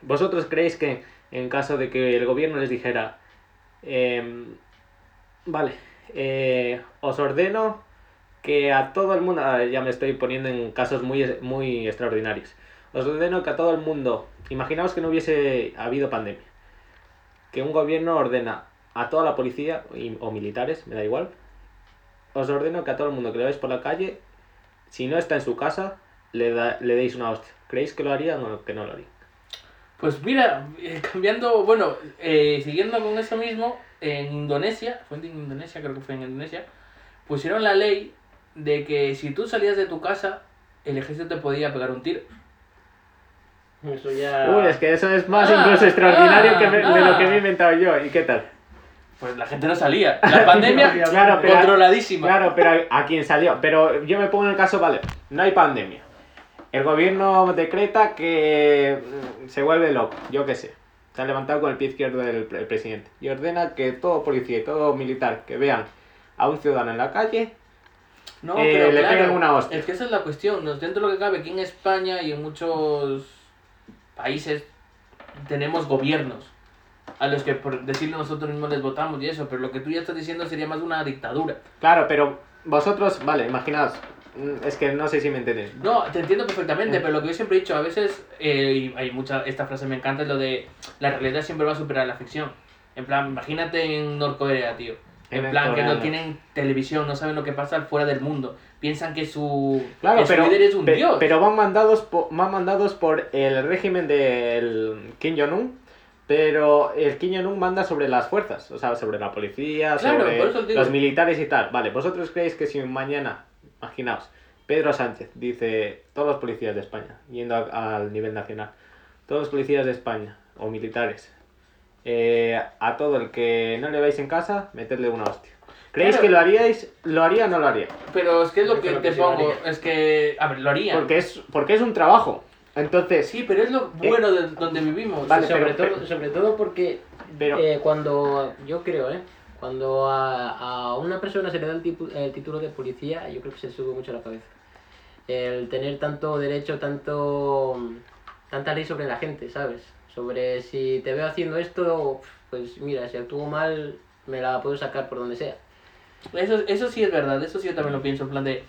Speaker 1: ¿Vosotros creéis que en caso de que el gobierno les dijera, em, vale, eh, os ordeno que a todo el mundo, ya me estoy poniendo en casos muy, muy extraordinarios, os ordeno que a todo el mundo, imaginaos que no hubiese habido pandemia, que un gobierno ordena a toda la policía y- o militares, me da igual, os ordeno que a todo el mundo que lo veis por la calle, si no está en su casa, le, da- le deis una hostia. ¿Creéis que lo harían o que no lo harían?
Speaker 2: Pues mira, eh, cambiando, bueno, eh, siguiendo con eso mismo, en Indonesia, fue en Indonesia, creo que fue en Indonesia, pusieron la ley de que si tú salías de tu casa, el ejército te podía pegar un tiro.
Speaker 3: Eso ya.
Speaker 1: Uy, es que eso es más
Speaker 2: Ah,
Speaker 1: incluso extraordinario
Speaker 2: ah,
Speaker 1: que me- de
Speaker 2: ah.
Speaker 1: lo que me he inventado yo. ¿Y qué tal?
Speaker 2: Pues la gente no salía. La pandemia
Speaker 1: Claro, pero-
Speaker 2: controladísima.
Speaker 1: Claro, pero a, a quién salió. Pero yo me pongo en el caso, vale, no hay pandemia. El gobierno decreta que mm, se vuelve loco, yo qué sé. Se ha levantado con el pie izquierdo del pre- el presidente. Y ordena que todo policía y todo militar que vean a un ciudadano en la calle,
Speaker 2: No,
Speaker 1: Eh,
Speaker 2: pero
Speaker 1: le
Speaker 2: claro,
Speaker 1: pegan una hostia.
Speaker 2: Es que esa es la cuestión. Dentro de lo que cabe, aquí en España y en muchos países tenemos gobiernos a los que por decirlo nosotros mismos les votamos y eso, pero lo que tú ya estás diciendo sería más una dictadura.
Speaker 1: Claro, pero vosotros, vale, imaginaos. mm, Es que no sé si me entendéis.
Speaker 2: No, te entiendo perfectamente, pero lo que yo siempre he dicho, a veces, eh, y hay mucha, esta frase me encanta, es lo de la realidad siempre va a superar la ficción. En plan, imagínate en Norcorea, tío. En plan, que no tienen televisión, no saben lo que pasa fuera del mundo. Piensan que su,
Speaker 1: Claro,
Speaker 2: que su
Speaker 1: pero,
Speaker 2: líder es un
Speaker 1: pe-
Speaker 2: dios.
Speaker 1: pero van mandados, po- van mandados por el régimen del Kim Jong-un, Pero el Kim Jong-un manda sobre las fuerzas, o sea, sobre la policía,
Speaker 2: Claro,
Speaker 1: sobre
Speaker 2: por
Speaker 1: los militares y tal. Vale, ¿vosotros creéis que si mañana, imaginaos, Pedro Sánchez dice todos los policías de España, yendo a- al nivel nacional, todos los policías de España o militares, eh, a todo el que no le veis en casa, metedle una hostia. ¿Creéis
Speaker 2: Claro.
Speaker 1: que lo haríais? ¿Lo haría o no lo haría?
Speaker 2: Pero es que es lo que te pongo.
Speaker 3: haría.
Speaker 2: Es que. A ver, lo haría.
Speaker 1: Porque es, porque es un trabajo. Entonces,
Speaker 2: Sí, pero es lo bueno de donde vivimos.
Speaker 1: Vale,
Speaker 3: sobre,
Speaker 1: pero-
Speaker 3: todo, sobre todo porque
Speaker 1: pero...
Speaker 3: eh, cuando, yo creo, ¿eh? Cuando a, a una persona se le da el, tipu- el título de policía, yo creo que se le sube mucho a la cabeza. El tener tanto derecho, tanto tanta ley sobre la gente, ¿sabes? Sobre si te veo haciendo esto, pues mira, si actúo mal, me la puedo sacar por donde sea.
Speaker 2: Eso, eso sí es verdad, eso sí yo también lo pienso, en plan de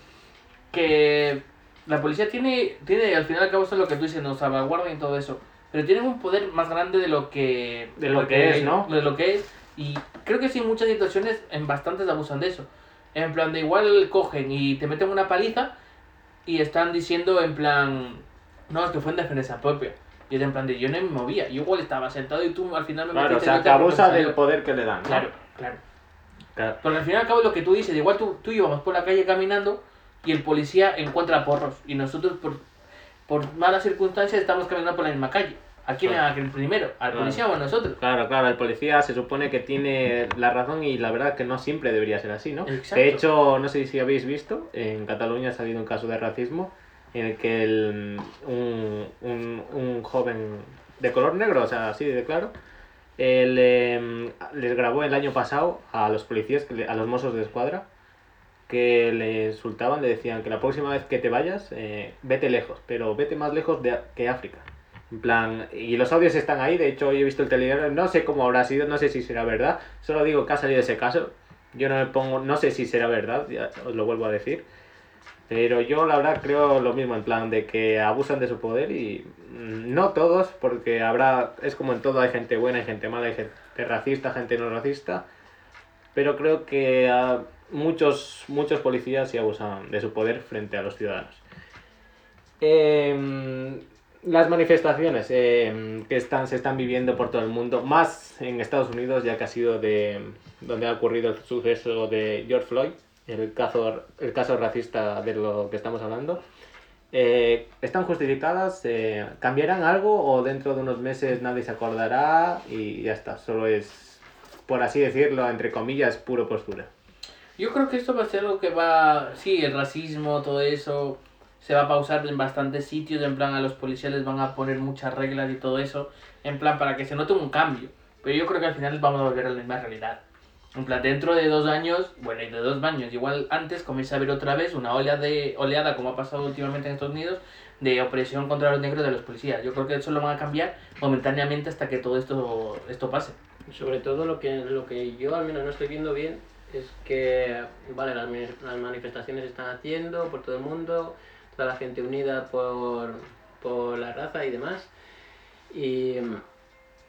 Speaker 2: que la policía tiene, tiene al final y al cabo esto es lo que tú dices, nos salvaguardan y todo eso, pero tienen un poder más grande de lo que...
Speaker 1: De lo que es, ¿no?
Speaker 2: De lo que es, y creo que sí en muchas situaciones, en bastantes abusan de eso. En plan de igual cogen y te meten una paliza y están diciendo en plan, no, es que fue en defensa propia. Y es en plan de yo no me movía, yo igual estaba sentado y tú al final me
Speaker 1: Claro, o sea, que abusa del poder que le dan. ¿no?
Speaker 2: Claro, claro.
Speaker 1: Claro.
Speaker 2: Porque al fin y al cabo lo que tú dices, igual tú, tú íbamos por la calle caminando y el policía encuentra porros y nosotros por, por malas circunstancias estamos caminando por la misma calle. ¿A quién
Speaker 1: Claro.
Speaker 2: el primero? ¿Al
Speaker 1: Claro.
Speaker 2: policía o a nosotros?
Speaker 1: Claro, claro, el policía se supone que tiene la razón y la verdad que no siempre debería ser así, ¿no?
Speaker 2: Exacto.
Speaker 1: De hecho, no sé si habéis visto, en Cataluña ha salido un caso de racismo en el que el- un, un- un joven de color negro, o sea, así de claro, em, les grabó el año pasado a los policías, a los mozos de escuadra, que le insultaban, le decían que la próxima vez que te vayas, eh, vete lejos, pero vete más lejos de, que África. En plan, y los audios están ahí, de hecho hoy he visto el telegrama, no sé cómo habrá sido, no sé si será verdad, solo digo que ha salido ese caso, yo no me pongo, no sé si será verdad, ya os lo vuelvo a decir, pero yo la verdad creo lo mismo, en plan de que abusan de su poder y mm, no todos, porque habrá, es como en todo, hay gente buena, hay gente mala, hay gente racista, gente no racista, pero creo que muchos, muchos policías sí abusan de su poder frente a los ciudadanos. Em, las manifestaciones em, que están, se están viviendo por todo el mundo, más en Estados Unidos, ya que ha sido de donde ha ocurrido el suceso de George Floyd, el caso, el caso racista de lo que estamos hablando. Eh, ¿Están justificadas? Eh, ¿Cambiarán algo o dentro de unos meses nadie se acordará y ya está? Solo es, por así decirlo, entre comillas, puro postura.
Speaker 2: Yo creo que esto va a ser algo que va... Sí, el racismo, todo eso, se va a pausar en bastantes sitios, en plan a los policías les van a poner muchas reglas y todo eso, en plan para que se note un cambio. Pero yo creo que al final vamos a volver a la misma realidad. En plan, dentro de dos años, bueno, y de dos años, igual antes comienza a haber otra vez una oleada, de, oleada como ha pasado últimamente en Estados Unidos, de opresión contra los negros de los policías. Yo creo que eso lo van a cambiar momentáneamente hasta que todo esto, esto pase.
Speaker 3: Sobre todo lo que, lo que yo al menos no estoy viendo bien es que, vale, las, las manifestaciones se están haciendo por todo el mundo, toda la gente unida por, por la raza y demás. Y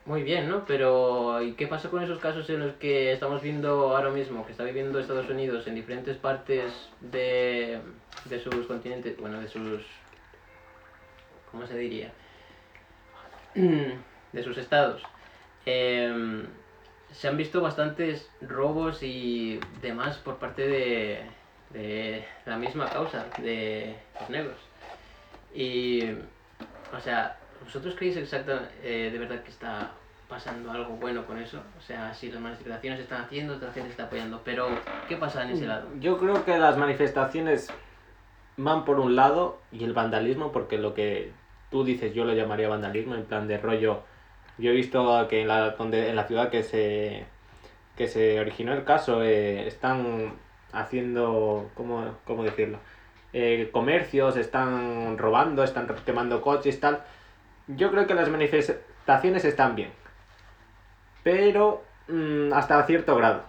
Speaker 3: muy bien, ¿no? Pero ¿y qué pasa con esos casos en los que estamos viendo ahora mismo, que está viviendo Estados Unidos en diferentes partes de, de sus continentes, bueno, de sus... ¿Cómo se diría? De sus estados. Em, se han visto bastantes robos y demás por parte de, de la misma causa, de los negros. Y, o sea, ¿vosotros creéis exactamente, eh, de verdad que está pasando algo bueno con eso? O sea, si las manifestaciones se están haciendo, la gente está apoyando, pero ¿qué pasa en ese lado?
Speaker 1: Yo creo que las manifestaciones van por un lado y el vandalismo, porque lo que tú dices yo lo llamaría vandalismo, en plan de rollo. Yo he visto que en la, donde, en la ciudad que se, que se originó el caso eh, están haciendo, ¿cómo, cómo decirlo? Eh, comercios, están robando, están quemando coches, tal. Yo creo que las manifestaciones están bien, pero mm, hasta cierto grado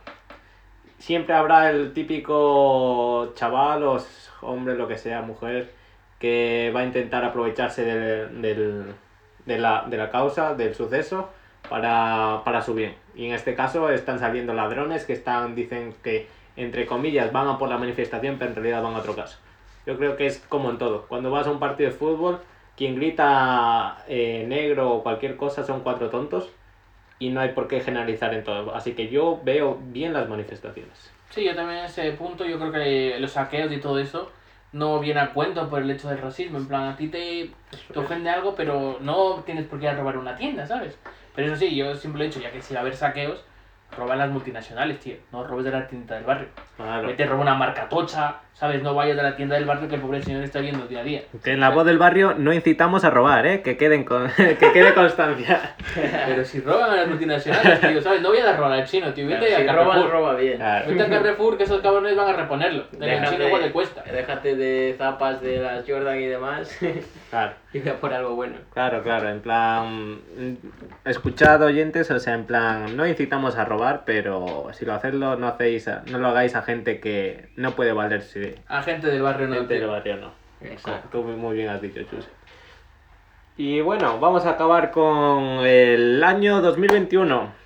Speaker 1: siempre habrá el típico chaval o hombre, lo que sea, mujer, que va a intentar aprovecharse del, del- de, la, de la causa, del suceso, para, para su bien. Y en este caso están saliendo ladrones que están, dicen que, entre comillas, van a por la manifestación, pero en realidad van a otro caso. Yo creo que es como en todo. Cuando vas a un partido de fútbol, quien grita eh, negro o cualquier cosa son cuatro tontos. y no hay por qué generalizar en todo. Así que yo veo bien las manifestaciones.
Speaker 2: Sí, yo también en ese punto, yo creo que los saqueos y todo eso no viene a cuento por el hecho del racismo. En plan, a ti te, te ofende algo, pero no tienes por qué ir a robar una tienda, ¿sabes? Pero eso sí, yo siempre he dicho, ya que si va a haber saqueos, roba las multinacionales, tío. No robes de la tienda del barrio.
Speaker 1: Claro.
Speaker 2: Vete, roba una marca tocha, ¿sabes? No vayas de la tienda del barrio que el pobre señor está viendo día a día.
Speaker 1: Que en la voz del barrio no incitamos a robar, ¿eh? Que, queden con... que quede constancia.
Speaker 2: Pero si roban a las multinacionales, tío, ¿sabes? No voy a robar al chino, tío. Vete
Speaker 3: Si
Speaker 2: a
Speaker 3: roba,
Speaker 2: Carrefour.
Speaker 3: roba bien.
Speaker 1: Claro.
Speaker 2: Vete a Carrefour, que esos cabrones van a reponerlo. Del
Speaker 3: Déjate,
Speaker 2: chino igual le cuesta.
Speaker 3: déjate de zapas de las Jordan y demás
Speaker 1: Claro.
Speaker 3: Y por algo bueno.
Speaker 1: Claro, claro, en plan, escuchad oyentes, o sea, en plan, no incitamos a robar, pero si lo hacedlo, no hacéis, a- no lo hagáis a gente que no puede valerse
Speaker 2: A gente del barrio no,
Speaker 1: gente del barrio, no.
Speaker 3: Exacto.
Speaker 1: Tú muy bien has dicho, Chus. Y bueno, vamos a acabar con el año 2021.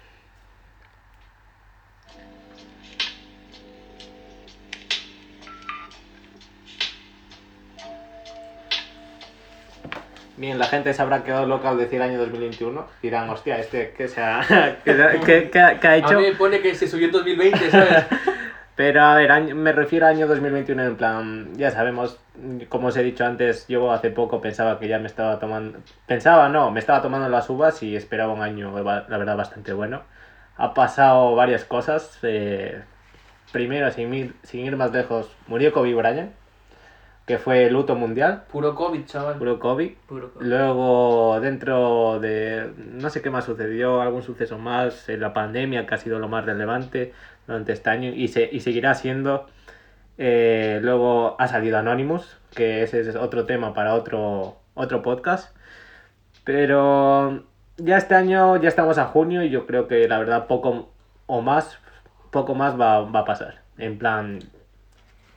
Speaker 1: Bien, la gente se habrá quedado loca al decir año 2021. Dirán, hostia, este, ¿qué, se ha, qué, qué- qué ha- ha
Speaker 2: A
Speaker 1: hecho?
Speaker 2: mí me pone que se subió en 2020, ¿sabes?
Speaker 1: Pero a ver, año- me refiero a año 2021 en plan, ya sabemos, como os he dicho antes, yo hace poco pensaba que ya me estaba tomando, pensaba no, me estaba tomando las uvas y esperaba un año, la verdad, bastante bueno. Ha pasado varias cosas. eh, primero, sin ir, sin ir más lejos, murió Kobe Bryant, que fue luto mundial,
Speaker 2: Puro COVID, chaval.
Speaker 3: Puro co-
Speaker 1: Luego, dentro de. No sé qué más sucedió, algún suceso más, en la pandemia, que ha sido lo más relevante durante este año y, se, y seguirá siendo. Eh, luego ha salido Anonymous, que ese es otro tema para otro, otro podcast. Pero ya este año, ya estamos a junio y yo creo que la verdad poco o más, poco más va, va a pasar. En plan,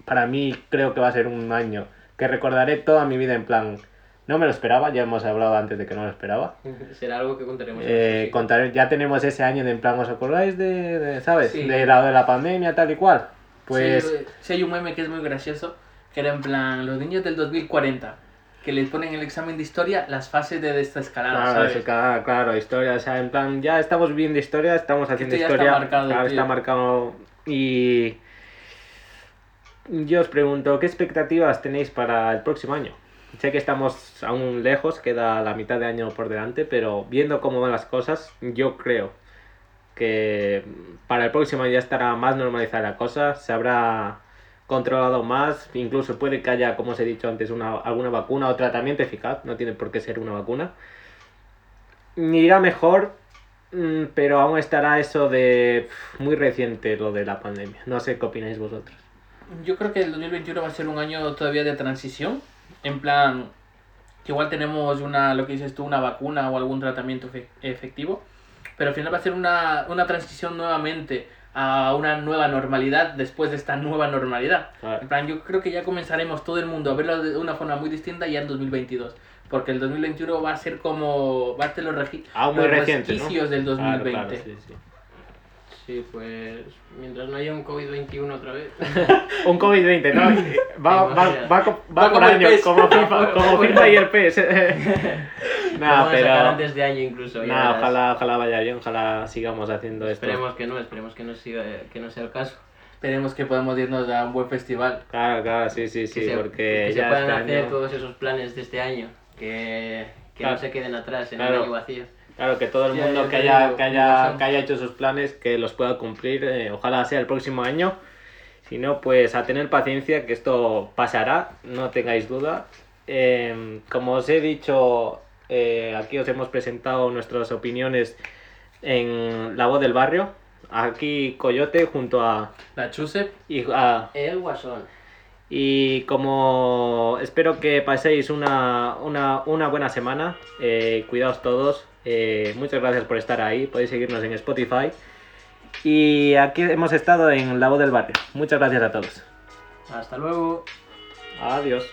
Speaker 1: para mí creo que va a ser un año que recordaré toda mi vida en plan, no me lo esperaba, ya hemos hablado antes de que no lo esperaba.
Speaker 3: Será algo que contaremos.
Speaker 1: Eh, contaré- ya tenemos ese año de en plan, ¿os acordáis de, de, sabes?
Speaker 2: Sí.
Speaker 1: De la de la pandemia tal y cual. Pues
Speaker 2: Sí, sí hay un meme que es muy gracioso, que era en plan, los niños del 2040, que les ponen el examen de historia las fases de esta escalada,
Speaker 1: Claro, claro, claro, historia, o sea, en plan, ya estamos viviendo historia, estamos haciendo
Speaker 2: Esto ya está
Speaker 1: historia.
Speaker 2: marcado,
Speaker 1: claro,
Speaker 2: tío.
Speaker 1: está marcado. Y yo os pregunto, ¿qué expectativas tenéis para el próximo año? Sé que estamos aún lejos, queda la mitad de año por delante, pero viendo cómo van las cosas, yo creo que para el próximo año ya estará más normalizada la cosa, se habrá controlado más, incluso puede que haya, como os he dicho antes, una, alguna vacuna o tratamiento eficaz, no tiene por qué ser una vacuna. Irá mejor, mm, pero aún estará eso de muy reciente lo de la pandemia. No sé qué opináis vosotros.
Speaker 2: Yo creo que el 2021 va a ser un año todavía de transición, en plan, que igual tenemos una, lo que dices tú, una vacuna o algún tratamiento efe- efectivo, pero al final va a ser una, una transición nuevamente a una nueva normalidad después de esta nueva normalidad.
Speaker 1: Claro.
Speaker 2: En plan, yo creo que ya comenzaremos todo el mundo a verlo de una forma muy distinta ya en 2022. Porque el 2021 va a ser como. Va a ser los, regi-
Speaker 1: muy
Speaker 2: los
Speaker 1: reciente, ¿no?
Speaker 2: resquicios del
Speaker 1: Claro,
Speaker 2: 2020.
Speaker 1: claro, sí, sí.
Speaker 3: Sí, pues mientras no haya un COVID-21 otra vez.
Speaker 1: Un COVID-20, ¿no? Va, va, va, va
Speaker 2: Va
Speaker 1: por
Speaker 2: como PES.
Speaker 1: como FIFA, como FIFA y el Nada,
Speaker 3: vamos a sacar
Speaker 1: pero...
Speaker 3: antes de año incluso.
Speaker 1: Nada, ojalá, ojalá vaya bien, ojalá sigamos haciendo esto.
Speaker 3: Esperemos que no, esperemos que no, siga, que no sea el caso.
Speaker 2: Esperemos que podamos irnos a un buen festival.
Speaker 1: Claro, claro, sí, sí, sí,
Speaker 3: que se,
Speaker 1: porque
Speaker 3: que se
Speaker 1: ya
Speaker 3: puedan
Speaker 1: este
Speaker 3: hacer
Speaker 1: año-
Speaker 3: todos esos planes de este año. Que, que
Speaker 1: Claro.
Speaker 3: no se queden atrás en
Speaker 1: Claro.
Speaker 3: el año vacío.
Speaker 1: Claro, que todo el mundo
Speaker 3: ya
Speaker 1: que haya,
Speaker 3: digo,
Speaker 1: que, haya, que haya hecho sus planes, que los pueda cumplir, eh, ojalá sea el próximo año. Si no, pues a tener paciencia, que esto pasará, no tengáis duda. Eh, como os he dicho, eh, aquí os hemos presentado nuestras opiniones en La Voz del Barrio. Aquí Coyote junto a...
Speaker 2: La Chusep.
Speaker 1: y a-
Speaker 3: El guasón.
Speaker 1: y como espero que paséis una, una, una buena semana, eh, cuidaos todos. Eh, muchas gracias por estar ahí. Podéis seguirnos en Spotify. Y aquí hemos estado en La Voz del Barrio. Muchas gracias a todos.
Speaker 3: Hasta luego.
Speaker 1: Adiós.